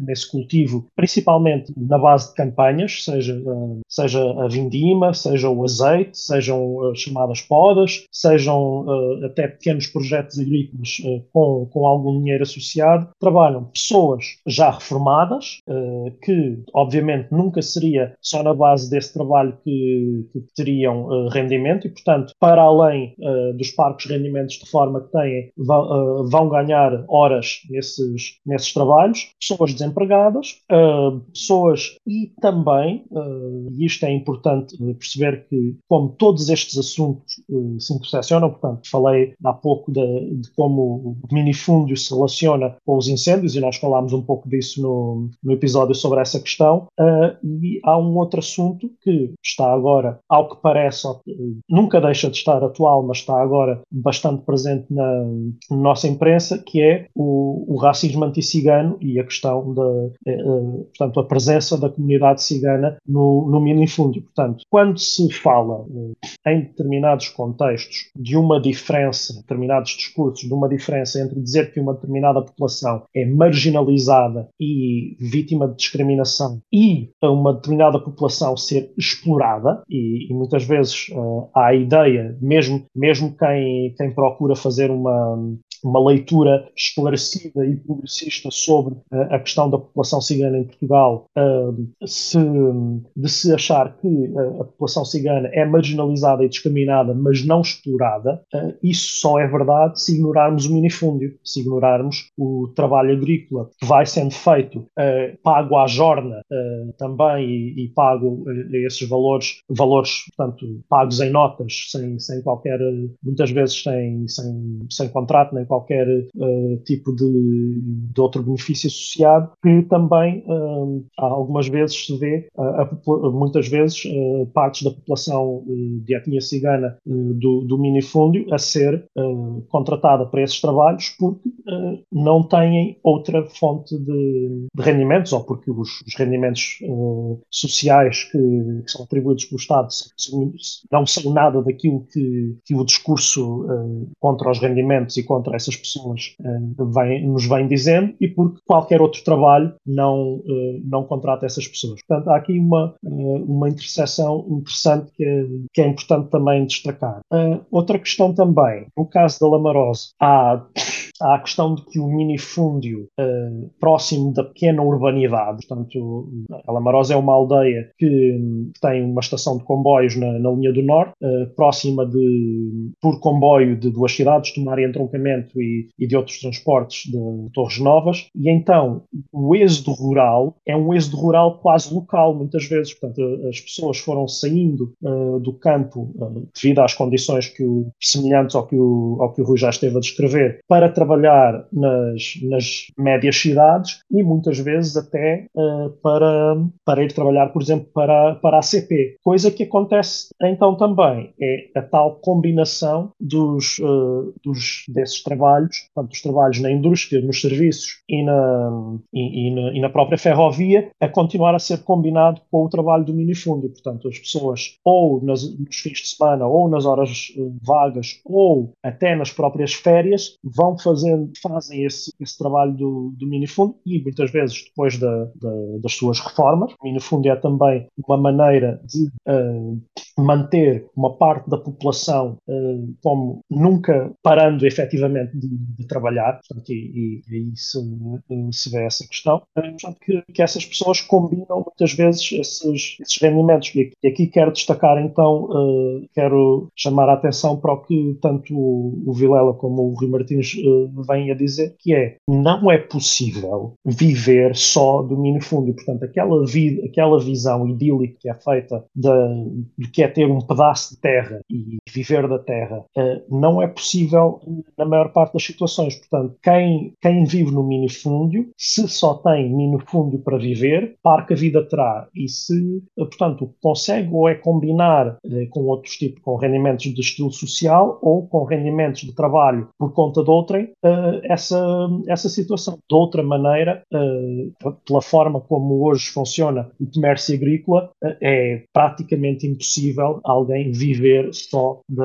nesse cultivo, principalmente na base de campanhas, seja, seja a vindima, seja o azeite, sejam as chamadas podas, sejam uh, até pequenos projetos agrícolas uh, com, com algum dinheiro associado, trabalham pessoas já reformadas, uh, que obviamente nunca seria só na base desse trabalho que, que teriam rendimento e, portanto, para além dos parcos rendimentos de forma que têm, vão, ganhar horas nesses, nesses trabalhos, pessoas desempregadas, pessoas e também, e isto é importante perceber que, como todos estes assuntos se interseccionam, portanto, falei há pouco de, de, como o minifúndio se relaciona com os incêndios, e nós falámos um pouco disso no episódio sobre essa questão, uh, e há um outro assunto que está agora, ao que parece, uh, nunca deixa de estar atual, mas está agora bastante presente na, na nossa imprensa, que é o, o racismo anti-cigano e a questão da, portanto, a presença da comunidade cigana no, no minifúndio. Portanto, quando se fala em determinados contextos de uma diferença, determinados discursos, de uma diferença entre dizer que uma determinada população é marginalizada e vítima de discriminação e uma determinada população ser explorada, e, e muitas vezes uh, há a ideia, mesmo, mesmo quem, quem procura fazer uma, uma leitura esclarecida e progressista sobre uh, a questão da população cigana em Portugal, se, de se achar que uh, a população cigana é marginalizada e discriminada, mas não explorada, isso só é verdade se ignorarmos o minifúndio, se ignorarmos o trabalho agrícola que vai sendo feito, pago à jorna também e, e pago esses valores, valores, portanto, pagos em notas, sem, sem qualquer, muitas vezes sem, sem, sem contrato nem qualquer uh, tipo de, de, outro benefício associado, que também uh, algumas vezes se vê, uh, muitas vezes, partes da população de etnia cigana do, do minifúndio a ser contratada para esses trabalhos porque não têm outra fonte de, de rendimentos ou porque os, os rendimentos sociais que, que, são atribuídos pelo Estado não são nada daquilo que, que o discurso contra os rendimentos e contra essas pessoas uh, vem, nos vem dizendo e porque qualquer outro trabalho não, uh, não contrata essas pessoas. Portanto, há aqui uma, uh, uma interseção interessante que é, que é importante também destacar. outra questão também, no caso da Lamarose, há há a questão de que o minifúndio uh, próximo da pequena urbanidade, portanto, a Lamarosa é uma aldeia que, que tem uma estação de comboios na, na linha do norte, uh, próxima de, por comboio de duas cidades, Tomar e Entroncamento e, e de outros transportes de Torres Novas, e então o êxodo rural é um êxodo rural quase local, muitas vezes, portanto, as pessoas foram saindo uh, do campo devido às condições que o, semelhantes ao que o, ao que o Rui já esteve a descrever, para trabalhar trabalhar nas, nas médias cidades e muitas vezes até uh, para, para ir trabalhar, por exemplo, para, para a CP. Coisa que acontece então também é a tal combinação dos, uh, dos, desses trabalhos, portanto, dos trabalhos na indústria, nos serviços e na, e, e, na, e na própria ferrovia, a continuar a ser combinado com o trabalho do minifúndio. Portanto, as pessoas ou nas, nos fins de semana ou nas horas uh, vagas ou até nas próprias férias vão fazer fazendo, fazem esse, esse trabalho do, do minifundo e muitas vezes depois da, da, das suas reformas. O minifundo é também uma maneira de uh, manter uma parte da população uh, como nunca parando efetivamente de, de trabalhar, portanto, e, e, e se, vê essa questão, uh, portanto, que, que, essas pessoas combinam muitas vezes esses, esses rendimentos. E aqui, e aqui quero destacar então, quero chamar a atenção para o que tanto o, o Vilela como o Rui Martins vem a dizer, que é não é possível viver só do minifúndio. Portanto, aquela, vi, aquela visão idílica que é feita de, de, que é ter um pedaço de terra e viver da terra, uh, não é possível na maior parte das situações. Portanto, quem, quem vive no minifúndio, se só tem minifúndio para viver, que a vida terá. E se, portanto, consegue ou é combinar uh, com outros tipos, com rendimentos de estilo social ou com rendimentos de trabalho por conta de outrem, uh, essa, essa situação. De outra maneira, uh, pela forma como hoje funciona o comércio agrícola, uh, é praticamente impossível alguém viver só de,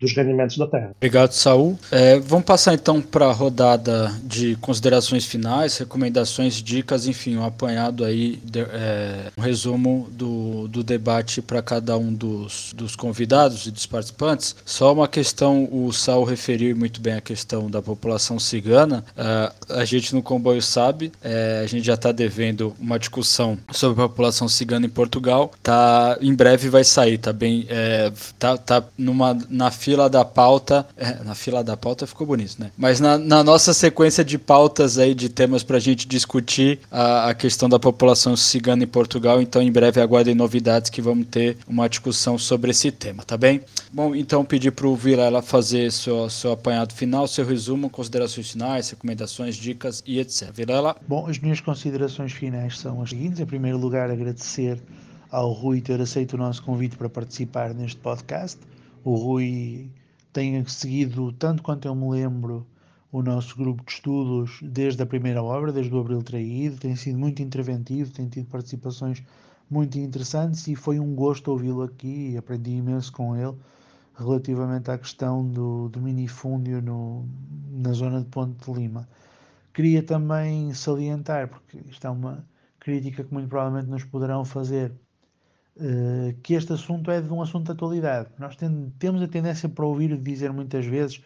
dos rendimentos da terra. Obrigado, Saul. É, vamos passar então para a rodada de considerações finais, recomendações, dicas, enfim, um apanhado aí, de, é, um resumo do, do debate para cada um dos, dos convidados e dos participantes. Só uma questão, o Saul referiu muito bem a questão da população cigana. Uh, a gente no comboio sabe, é, a gente já está devendo uma discussão sobre a população cigana em Portugal. Tá, em breve vai sair, tá bem, é, tá, tá numa, na fila da pauta, é, na fila da pauta ficou bonito, né? Mas na, na nossa sequência de pautas aí, de temas para a gente discutir a, a questão da população cigana em Portugal, então em breve aguardem novidades que vamos ter uma discussão sobre esse tema, tá bem? Bom, então pedir para o Vilela fazer seu, seu apanhado final, seu resumo, considerações finais, recomendações, dicas e etc. Vilela? Bom, as minhas considerações finais são as seguintes. Em primeiro lugar, agradecer ao Rui ter aceito o nosso convite para participar neste podcast. O Rui tem seguido, tanto quanto eu me lembro, o nosso grupo de estudos desde a primeira obra, desde o Abril Traído, tem sido muito interventivo, tem tido participações muito interessantes e foi um gosto ouvi-lo aqui aprendi imenso com ele relativamente à questão do, do minifúndio no, na zona de Ponte de Lima. Queria também salientar, porque isto é uma crítica que muito provavelmente nos poderão fazer, uh, que este assunto é de um assunto de atualidade. Nós tem, temos a tendência para ouvir dizer muitas vezes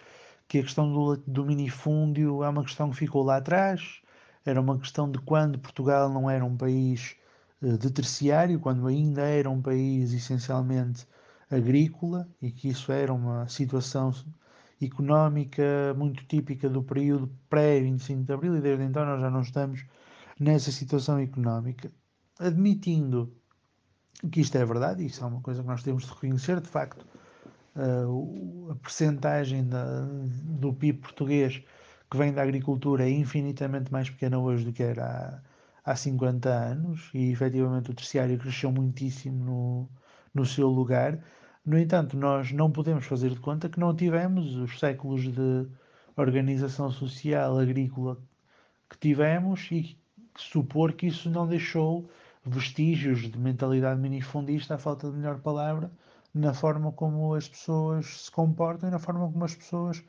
que a questão do, do minifúndio é uma questão que ficou lá atrás, era uma questão de quando Portugal não era um país uh, de terciário, quando ainda era um país essencialmente agrícola e que isso era uma situação económica muito típica do período pré-25 de Abril e desde então nós já não estamos nessa situação económica. Admitindo que isto é verdade, isso é uma coisa que nós temos de reconhecer, de facto, uh, a percentagem da, do PIB português que vem da agricultura é infinitamente mais pequena hoje do que era há, há 50 anos e efetivamente o terciário cresceu muitíssimo no, no seu lugar. No entanto, nós não podemos fazer de conta que não tivemos os séculos de organização social agrícola que tivemos e supor que isso não deixou vestígios de mentalidade minifundista, a falta de melhor palavra, na forma como as pessoas se comportam e na forma como as pessoas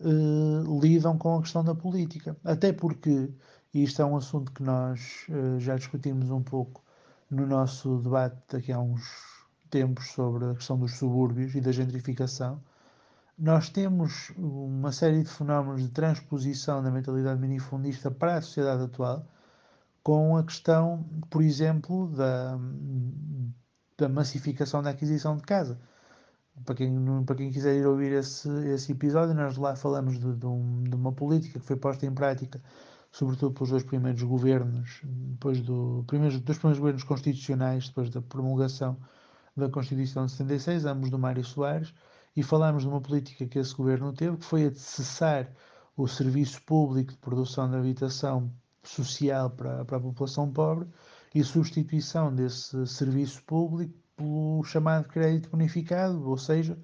uh, lidam com a questão da política. Até porque, e isto é um assunto que nós uh, já discutimos um pouco no nosso debate daqui a uns tempos sobre a questão dos subúrbios e da gentrificação, nós temos uma série de fenómenos de transposição da mentalidade minifundista para a sociedade atual, com a questão, por exemplo, da, da massificação da aquisição de casa. Para quem, para quem quiser ir ouvir esse, esse episódio, nós lá falamos de, de, um, de uma política que foi posta em prática, sobretudo pelos dois primeiros governos, depois do, primeiros, dos primeiros governos constitucionais, depois da promulgação da Constituição de 76, ambos do Mário Soares, e falámos de uma política que esse governo teve, que foi a de cessar o serviço público de produção de habitação social para, para a população pobre e substituição desse serviço público pelo chamado crédito bonificado, ou seja,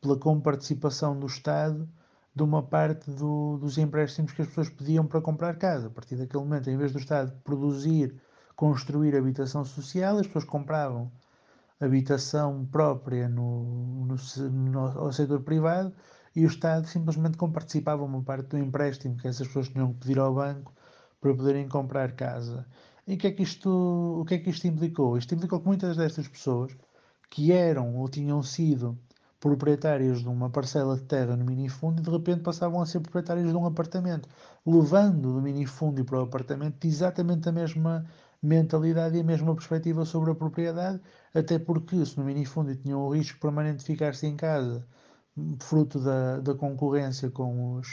pela comparticipação do Estado de uma parte do, dos empréstimos que as pessoas pediam para comprar casa. A partir daquele momento, em vez do Estado produzir, construir habitação social, as pessoas compravam habitação própria no, no, no, setor privado e o Estado simplesmente comparticipava uma parte do empréstimo que essas pessoas tinham que pedir ao banco para poderem comprar casa. E o que é que isto, o que é que isto implicou? Isto implicou que muitas destas pessoas que eram ou tinham sido proprietários de uma parcela de terra no minifúndio de repente passavam a ser proprietários de um apartamento, levando do minifúndio para o apartamento exatamente a mesma mentalidade e a mesma perspectiva sobre a propriedade, até porque se no minifúndio tinham o risco permanente de ficar-se em casa, fruto da, da concorrência com os,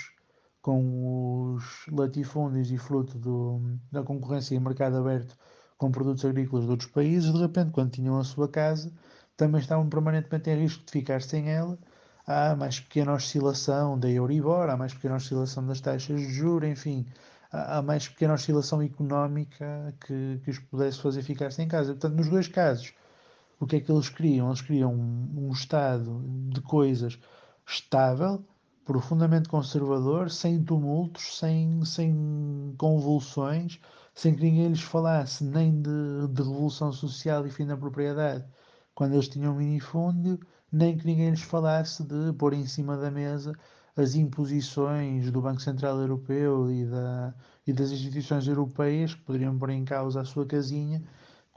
com os latifúndios e fruto do, da concorrência em mercado aberto com produtos agrícolas de outros países, de repente, quando tinham a sua casa, também estavam permanentemente em risco de ficar sem ela. Há mais pequena oscilação da Euribor, há mais pequena oscilação das taxas de juros, enfim, há mais pequena oscilação económica que, que os pudesse fazer ficar sem casa. Portanto, nos dois casos, o que é que eles criam? Eles criam um, um estado de coisas estável, profundamente conservador, sem tumultos, sem, sem convulsões, sem que ninguém lhes falasse nem de, de revolução social e fim da propriedade quando eles tinham um minifúndio, nem que ninguém lhes falasse de pôr em cima da mesa as imposições do Banco Central Europeu e, da, e das instituições europeias que poderiam pôr em causa a sua casinha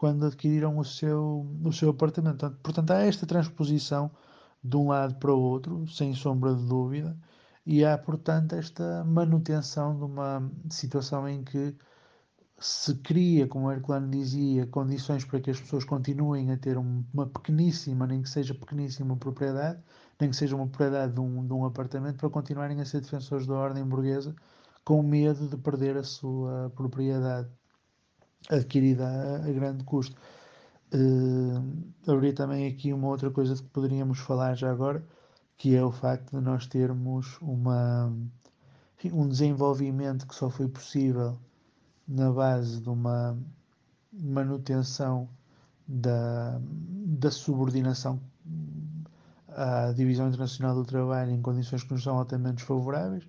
quando adquiriram o seu, o seu apartamento. Portanto, há esta transposição de um lado para o outro, sem sombra de dúvida, e há, portanto, esta manutenção de uma situação em que se cria, como o Herculano dizia, condições para que as pessoas continuem a ter uma pequeníssima, nem que seja pequeníssima propriedade, nem que seja uma propriedade de um, de um apartamento, para continuarem a ser defensores da ordem burguesa, com medo de perder a sua propriedade adquirida a, a grande custo. Uh, também aqui uma outra coisa que poderíamos falar já agora, que é o facto de nós termos uma, um desenvolvimento que só foi possível na base de uma manutenção da, da subordinação à Divisão Internacional do Trabalho em condições que nos são altamente desfavoráveis,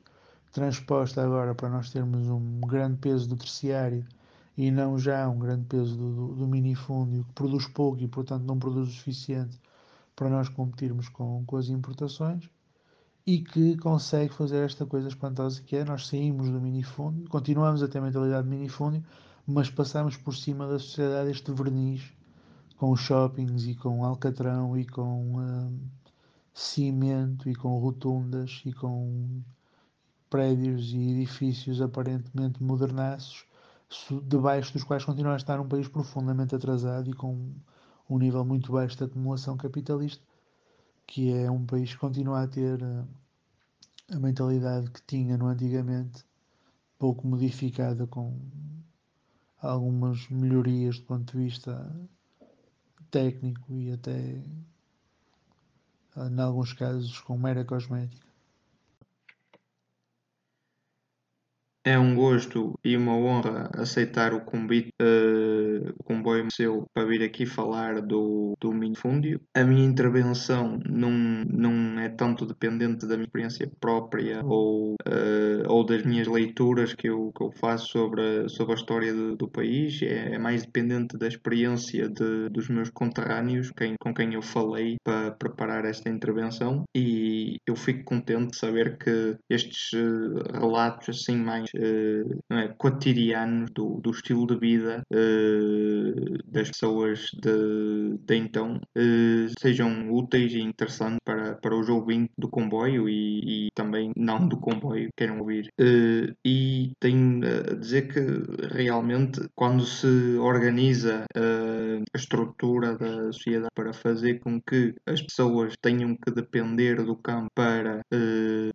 transposta agora para nós termos um grande peso do terciário e não já um grande peso do, do, do minifúndio, que produz pouco e, portanto, não produz o suficiente para nós competirmos com, com as importações e que consegue fazer esta coisa espantosa que é nós saímos do minifúndio, continuamos a ter a mentalidade de minifúndio, mas passamos por cima da sociedade este verniz com shoppings e com alcatrão e com uh, cimento e com rotundas e com prédios e edifícios aparentemente modernaços debaixo dos quais continua a estar um país profundamente atrasado e com um nível muito baixo de acumulação capitalista que é um país que continua a ter eh, a mentalidade que tinha no antigamente, pouco modificada com algumas melhorias do ponto de vista técnico e até, em alguns casos, com mera cosmética. É um gosto e uma honra aceitar o convite, uh, o comboio seu para vir aqui falar do, do minifúndio. A minha intervenção não, não é tanto dependente da minha experiência própria ou, uh, ou das minhas leituras que eu, que eu faço sobre a, sobre a história do, do país, é, é, mais dependente da experiência de, dos meus conterrâneos quem, com quem eu falei para preparar esta intervenção e eu fico contente de saber que estes uh, relatos assim mais uh, não é, do, do estilo de vida uh, das pessoas de, de então uh, sejam úteis e interessantes para, para os ouvintes do comboio e, e também não do comboio queiram ouvir. e tenho a dizer que realmente quando se organiza a estrutura da sociedade para fazer com que as pessoas tenham que depender do campo para,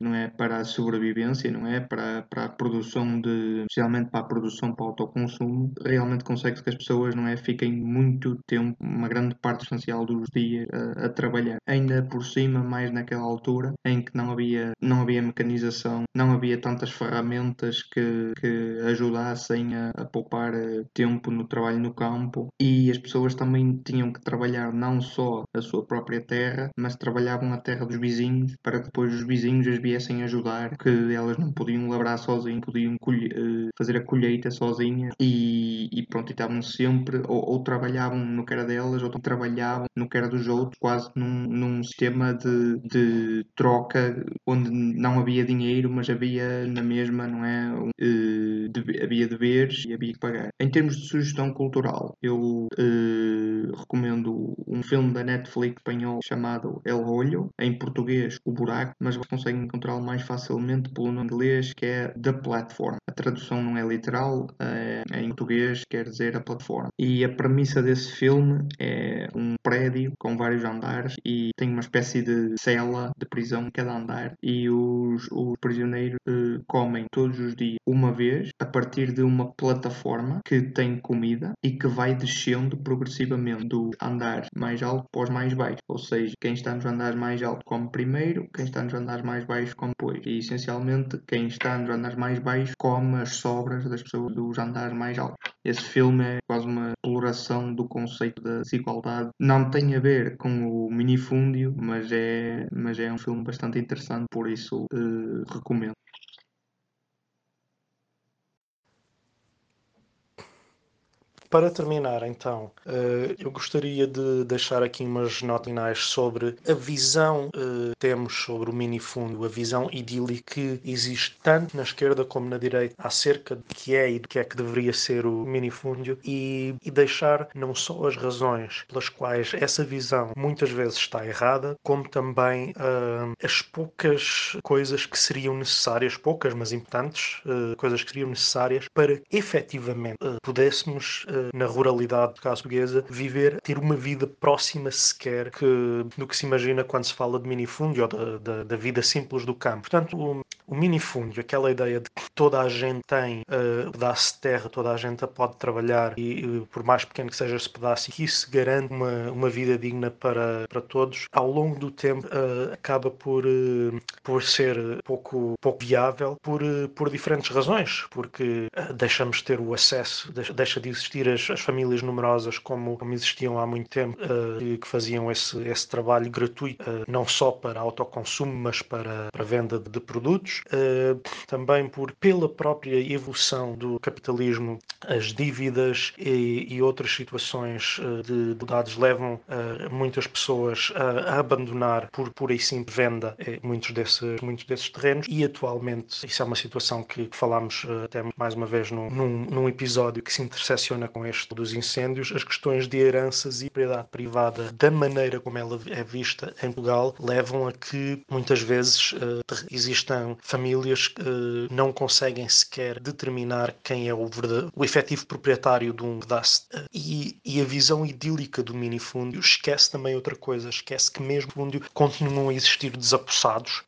não é, para a sobrevivência, não é, para, para a produção de, especialmente para a produção para o autoconsumo, realmente consegue-se que as pessoas não é, fiquem muito tempo, uma grande parte essencial dos dias a, a, trabalhar. Ainda por cima, mais naquela altura em que não havia, não havia mecanização, não havia tantas ferramentas que, que ajudassem a, a poupar eh, tempo no trabalho no campo. E as pessoas também tinham que trabalhar não só a sua própria terra, mas trabalhavam a terra dos vizinhos para que depois os vizinhos as viessem ajudar, que elas não podiam labrar sozinhos, podiam uh, fazer a colheita sozinhas. E, e pronto, e estavam sempre ou, ou, trabalhavam no que era delas ou trabalhavam no que era dos outros, quase num, num sistema de, de troca onde não havia dinheiro, mas havia na mesma, não é? Uh, de, havia deveres e havia que pagar. Em termos de sugestão cultural, eu uh, recomendo um filme da Netflix espanhol chamado El Olho, em português O Buraco, mas vocês conseguem encontrá-lo mais facilmente pelo nome inglês que é The Platform. A tradução não é literal, é, em português quer dizer a plataforma. E a premissa desse filme é um prédio com vários andares e tem uma espécie de cela de prisão em cada andar e os, os prisioneiros uh, comem todos os dias uma vez a partir de uma plataforma que tem comida e que vai descendo progressivamente do andar mais alto para os mais baixos. Ou seja, quem está nos andares mais altos come primeiro, quem está nos andares mais baixos come depois. E essencialmente quem está nos andares mais baixos come as sobras das pessoas dos andares mais altos. Esse filme é quase uma exploração do conceito da desigualdade. Não tem a ver com o minifúndio, mas é, mas é um filme bastante interessante, por isso uh, recomendo. Para terminar, então, eh, eu gostaria de deixar aqui umas notas finais sobre a visão que eh, temos sobre o minifundo, a visão idílica que existe tanto na esquerda como na direita acerca do que é e do que é que deveria ser o minifúndio e, e deixar não só as razões pelas quais essa visão muitas vezes está errada, como também uh, as poucas coisas que seriam necessárias, poucas mas importantes, uh, coisas que seriam necessárias para efetivamente uh, pudéssemos na ruralidade portuguesa, viver, ter uma vida próxima sequer que, do que se imagina quando se fala de minifúndio ou da, da, da vida simples do campo. Portanto, o, minifúndio, aquela ideia de que toda a gente tem uh, pedaço de terra, toda a gente pode trabalhar e, e, por mais pequeno que seja esse pedaço, e que isso garante uma, uma vida digna para, para todos, ao longo do tempo uh, acaba por, uh, por ser pouco, pouco viável por, por diferentes razões, porque deixamos de ter o acesso, deixa, de existir as, as famílias numerosas como, como existiam há muito tempo, que faziam esse, esse trabalho gratuito, não só para autoconsumo, mas para, para venda de, de produtos uh, também por pela própria evolução do capitalismo, as dívidas e, e outras situações uh, de, dados levam uh, muitas pessoas a, abandonar por pura e simples venda muitos desses, muitos desses terrenos. E atualmente isso é uma situação que falámos até mais uma vez num, num episódio que se intersecciona com este dos incêndios, as questões de heranças e propriedade privada da maneira como ela é vista em Portugal levam a que muitas vezes existam famílias que uh, não conseguem sequer determinar quem é o, o efetivo proprietário de um pedaço. Uh, e, e, a visão idílica do minifúndio esquece também outra coisa, esquece que mesmo fundio continuam a existir desapossados.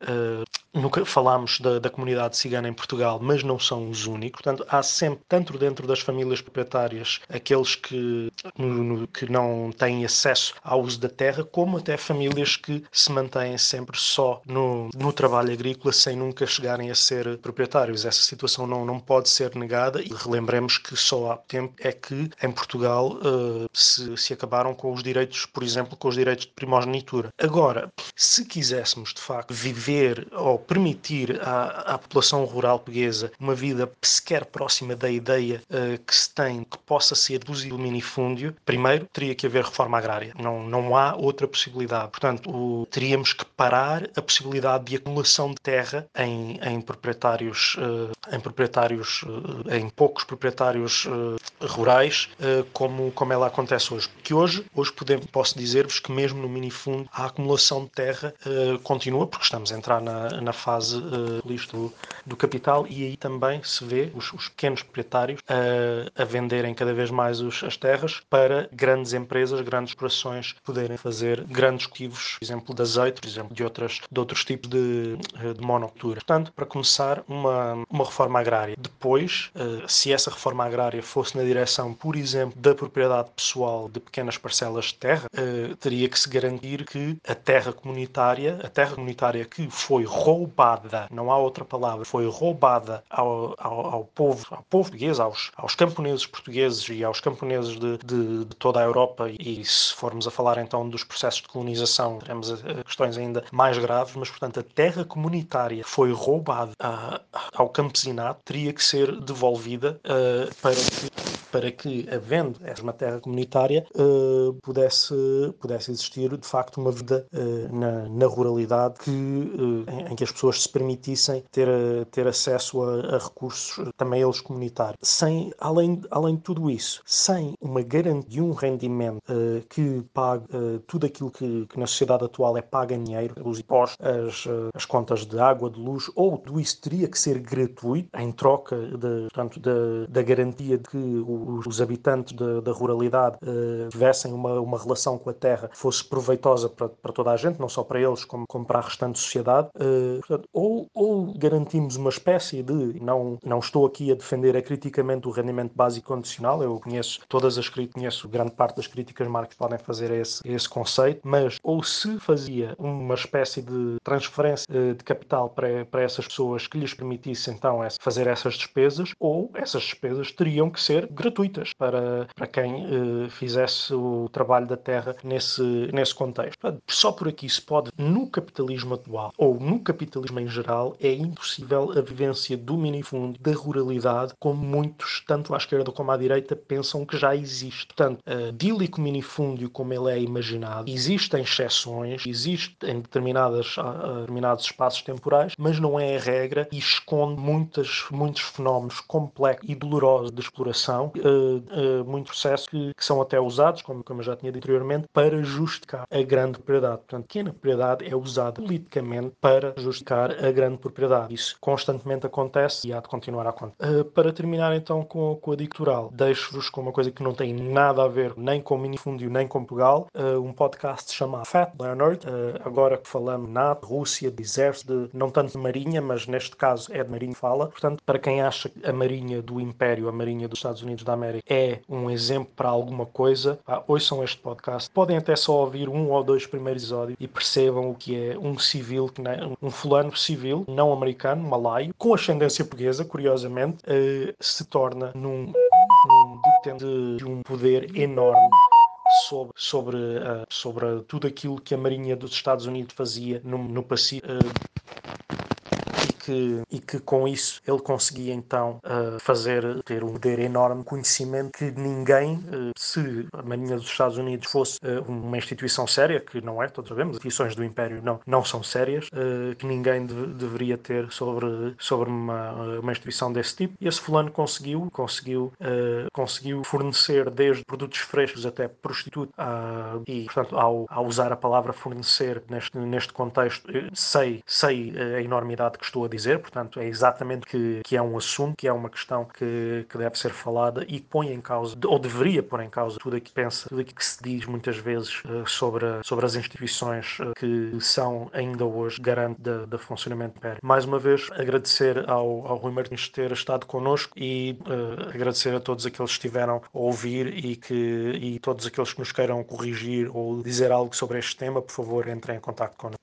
Nunca falámos da, da, comunidade cigana em Portugal, mas não são os únicos. Portanto, há sempre, tanto dentro das famílias proprietárias, aqueles que, no, no, que não têm acesso ao uso da terra, como até famílias que se mantêm sempre só no, no trabalho agrícola, sem nunca chegarem a ser proprietários. Essa situação não, não pode ser negada e relembremos que só há tempo é que em Portugal uh, se, se acabaram com os direitos, por exemplo, com os direitos de primogenitura. Agora, se quiséssemos de facto viver ou permitir à, à população rural portuguesa uma vida sequer próxima da ideia uh, que se tem que possa ser reduzido o minifúndio, primeiro teria que haver reforma agrária. Não, não há outra possibilidade. Portanto, o, teríamos que parar a possibilidade de acumulação de terra em, em proprietários, uh, em proprietários, uh, em poucos proprietários rurais, como, como ela acontece hoje. Que hoje, hoje podemos, posso dizer-vos que mesmo no minifundo a acumulação de terra continua, porque estamos a entrar na, na na fase uh, do, capital e aí também se vê os, os pequenos proprietários uh, a venderem cada vez mais os, as terras para grandes empresas, grandes corporações poderem fazer grandes cultivos, por exemplo, de azeite, por exemplo, de, outras, de outros tipos de, eh, de monocultura. Portanto, para começar, uma, uma reforma agrária. Depois, uh, se essa reforma agrária fosse na direção, por exemplo, da propriedade pessoal de pequenas parcelas de terra, uh, teria que se garantir que a terra comunitária, a terra comunitária que foi roubada roubada, não há outra palavra, foi roubada ao, ao, ao povo, ao povo português, aos, aos camponeses portugueses e aos camponeses de, de, de, toda a Europa. E se formos a falar então dos processos de colonização, teremos questões ainda mais graves, mas portanto a terra comunitária foi roubada uh, ao campesinato, teria que ser devolvida uh, para que para que, havendo uma terra comunitária, uh, pudesse, pudesse existir de facto uma vida uh, na, na, ruralidade que, uh, em, em, que as pessoas se permitissem ter, ter acesso a, a, recursos, também eles comunitários. Sem, além, além de tudo isso, sem uma garantia de um rendimento que pague tudo aquilo que, que, na sociedade atual é pago em dinheiro, os impostos, as, as contas de água, de luz, ou tudo isso teria que ser gratuito em troca de, portanto, da, da garantia de que o os, habitantes de, da ruralidade uh, tivessem uma, uma relação com a terra fosse proveitosa para, para toda a gente, não só para eles, como, como para a restante sociedade. Uh, portanto, ou, ou garantimos uma espécie de, não, não estou aqui a defender acriticamente o rendimento básico condicional, eu conheço todas as conheço grande parte das críticas Marx podem fazer a esse, a esse conceito, mas ou se fazia uma espécie de transferência uh, de capital para, para essas pessoas que lhes permitisse então fazer essas despesas, ou essas despesas teriam que ser gratuitas para, para quem uh, fizesse o trabalho da terra nesse, nesse contexto. Só por aqui se pode, no capitalismo atual, ou no capitalismo em geral, é impossível a vivência do minifundo, da ruralidade, como muitos, tanto à esquerda como à direita, pensam que já existe. Portanto, uh, dílico minifúndio, como ele é imaginado, existem exceções, existem determinadas, uh, determinados espaços temporais, mas não é a regra e esconde muitas, muitos fenómenos complexos e dolorosos de exploração, uh, uh, muitos processos que, que, são até usados, como, como eu já tinha dito anteriormente, para justificar a grande propriedade. Portanto, a pequena propriedade é usada politicamente para justificar a grande propriedade. Isso constantemente acontece e há de continuar a acontecer. Uh, para terminar então com, com a dictoral, deixo-vos com uma coisa que não tem nada a ver nem com minifúndio nem com Portugal, um podcast chamado Fat Leonard. agora que falamos na Rússia, de exército, de, não tanto de marinha, mas neste caso é de marinha fala. Portanto, para quem acha que a marinha do Império, a marinha dos Estados Unidos da América, é um exemplo para alguma coisa, ouçam este podcast. Podem até só ouvir um ou dois primeiros episódios e percebam o que é um civil, um fulano civil, não americano, malaio, com ascendência portuguesa, curiosamente, uh, se torna num, num detente de um poder enorme sobre, sobre, uh, sobre tudo aquilo que a Marinha dos Estados Unidos fazia no, no Pacífico. Uh, que, e que com isso ele conseguia então uh, fazer, ter um poder enorme, conhecimento que ninguém, uh, se a Marinha dos Estados Unidos fosse uh, uma instituição séria, que não é, todos sabemos, instituições do Império não, não são sérias, que ninguém de, deveria ter sobre, sobre uma, uma instituição desse tipo. E esse fulano conseguiu, conseguiu, conseguiu fornecer desde produtos frescos até prostituto e, portanto, ao, ao usar a palavra fornecer neste, neste contexto, sei, sei a enormidade que estou a dizer, portanto, é exatamente que, que é um assunto, que é uma questão que, que deve ser falada e que põe em causa, ou deveria pôr em causa, tudo aquilo que pensa, tudo aquilo que se diz muitas vezes uh, sobre, sobre as instituições uh, que são ainda hoje garante da, funcionamento do Império. Mais uma vez, agradecer ao, ao Rui Martins ter estado connosco e uh, agradecer a todos aqueles que estiveram a ouvir e, que, e todos aqueles que nos queiram corrigir ou dizer algo sobre este tema, por favor, entrem em contato connosco.